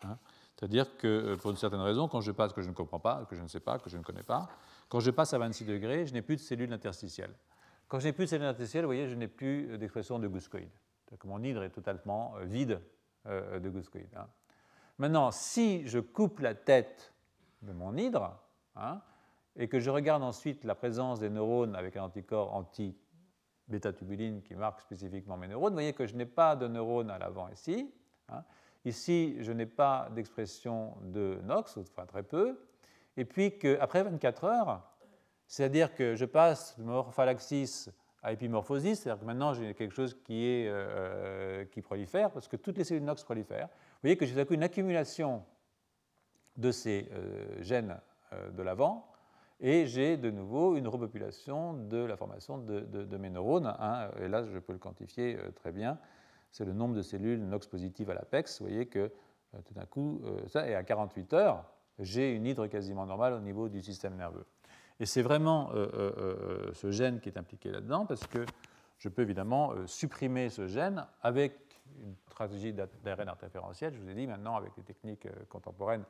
Hein. C'est-à-dire que, pour une certaine raison, quand je passe, que je ne comprends pas, que je ne sais pas, que je ne connais pas, quand je passe à 26 degrés, je n'ai plus de cellules interstitielles. Quand je n'ai plus de cellules interstitielles, vous voyez, je n'ai plus d'expression de gouscoïde. Mon hydre est totalement vide de gouscoïde. Hein. Maintenant, si je coupe la tête de mon hydre, hein, et que je regarde ensuite la présence des neurones avec un anticorps anti-bêta-tubuline qui marque spécifiquement mes neurones, vous voyez que je n'ai pas de neurones à l'avant ici. Hein. Ici, je n'ai pas d'expression de NOx, enfin très peu. Et puis qu'après 24 heures, c'est-à-dire que je passe de morphalaxis à épimorphosis, c'est-à-dire que maintenant j'ai quelque chose qui, est, euh, qui prolifère, parce que toutes les cellules NOx prolifèrent. Vous voyez que j'ai une accumulation de ces euh, gènes euh, de l'avant, et j'ai de nouveau une repopulation de la formation de, mes neurones. Hein, et là, je peux le quantifier euh, très bien. C'est le nombre de cellules NOx positives à l'apex. Vous voyez que euh, tout d'un coup, euh, ça, et à 48 heures, j'ai une hydre quasiment normale au niveau du système nerveux. Et c'est vraiment ce gène qui est impliqué là-dedans, parce que je peux évidemment supprimer ce gène avec une stratégie d'ARN interférentiel. Je vous ai dit maintenant, avec les techniques contemporaines,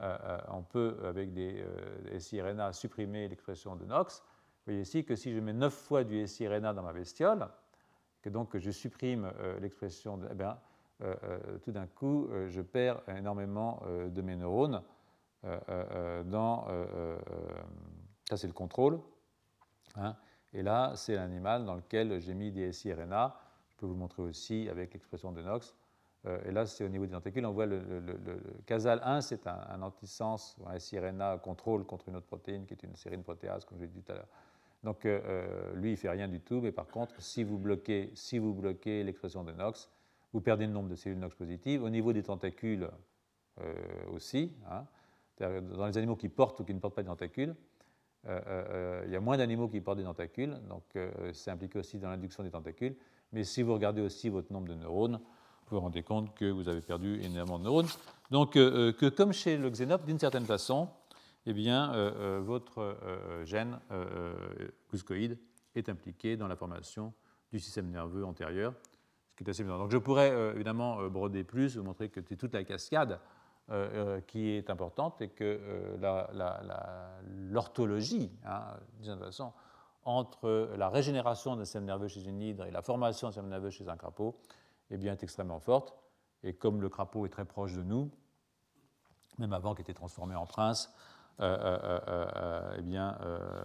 euh, euh, on peut, avec des, euh, siRNA, supprimer l'expression de NOx. Vous voyez ici que si je mets 9 fois du siRNA dans ma bestiole, que donc je supprime l'expression de. Eh bien, tout d'un coup, je perds énormément de mes neurones dans. ça, c'est le contrôle. Hein. et là, c'est l'animal dans lequel j'ai mis des siRNA. Je peux vous montrer aussi avec l'expression de NOx. Euh, et là, c'est au niveau des tentacules. On voit le, Casal 1, c'est un, antisens, un siRNA contrôle contre une autre protéine qui est une sérine protéase, comme je l'ai dit tout à l'heure. Donc, euh, euh, lui, il ne fait rien du tout, mais par contre, si vous bloquez, si bloquez l'expression de NOx, vous perdez le nombre de cellules NOx positives. Au niveau des tentacules aussi, hein. dans les animaux qui portent ou qui ne portent pas de tentacules, il y a moins d'animaux qui portent des tentacules, donc c'est impliqué aussi dans l'induction des tentacules. Mais si vous regardez aussi votre nombre de neurones, vous vous rendez compte que vous avez perdu énormément de neurones. Donc, euh, euh, que comme chez le xénope, d'une certaine façon, eh bien, euh, votre gène gluscoïde est impliqué dans la formation du système nerveux antérieur, ce qui est assez évident. Donc, je pourrais évidemment broder plus, vous montrer que c'est toute la cascade qui est importante et que l'orthologie, hein, d'une certaine façon, entre la régénération d'un système nerveux chez une hydre et la formation d'un système nerveux chez un crapaud eh bien, est extrêmement forte. Et comme le crapaud est très proche de nous, même avant qu'il ait été transformé en prince, euh, euh, euh, euh eh bien,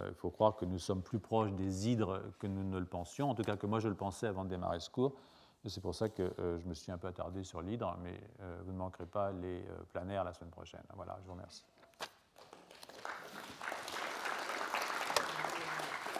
il faut croire que nous sommes plus proches des hydres que nous ne le pensions, en tout cas que moi je le pensais avant de démarrer ce cours. C'est pour ça que je me suis un peu attardé sur l'hydre, mais vous ne manquerez pas les planaires la semaine prochaine. Voilà, je vous remercie.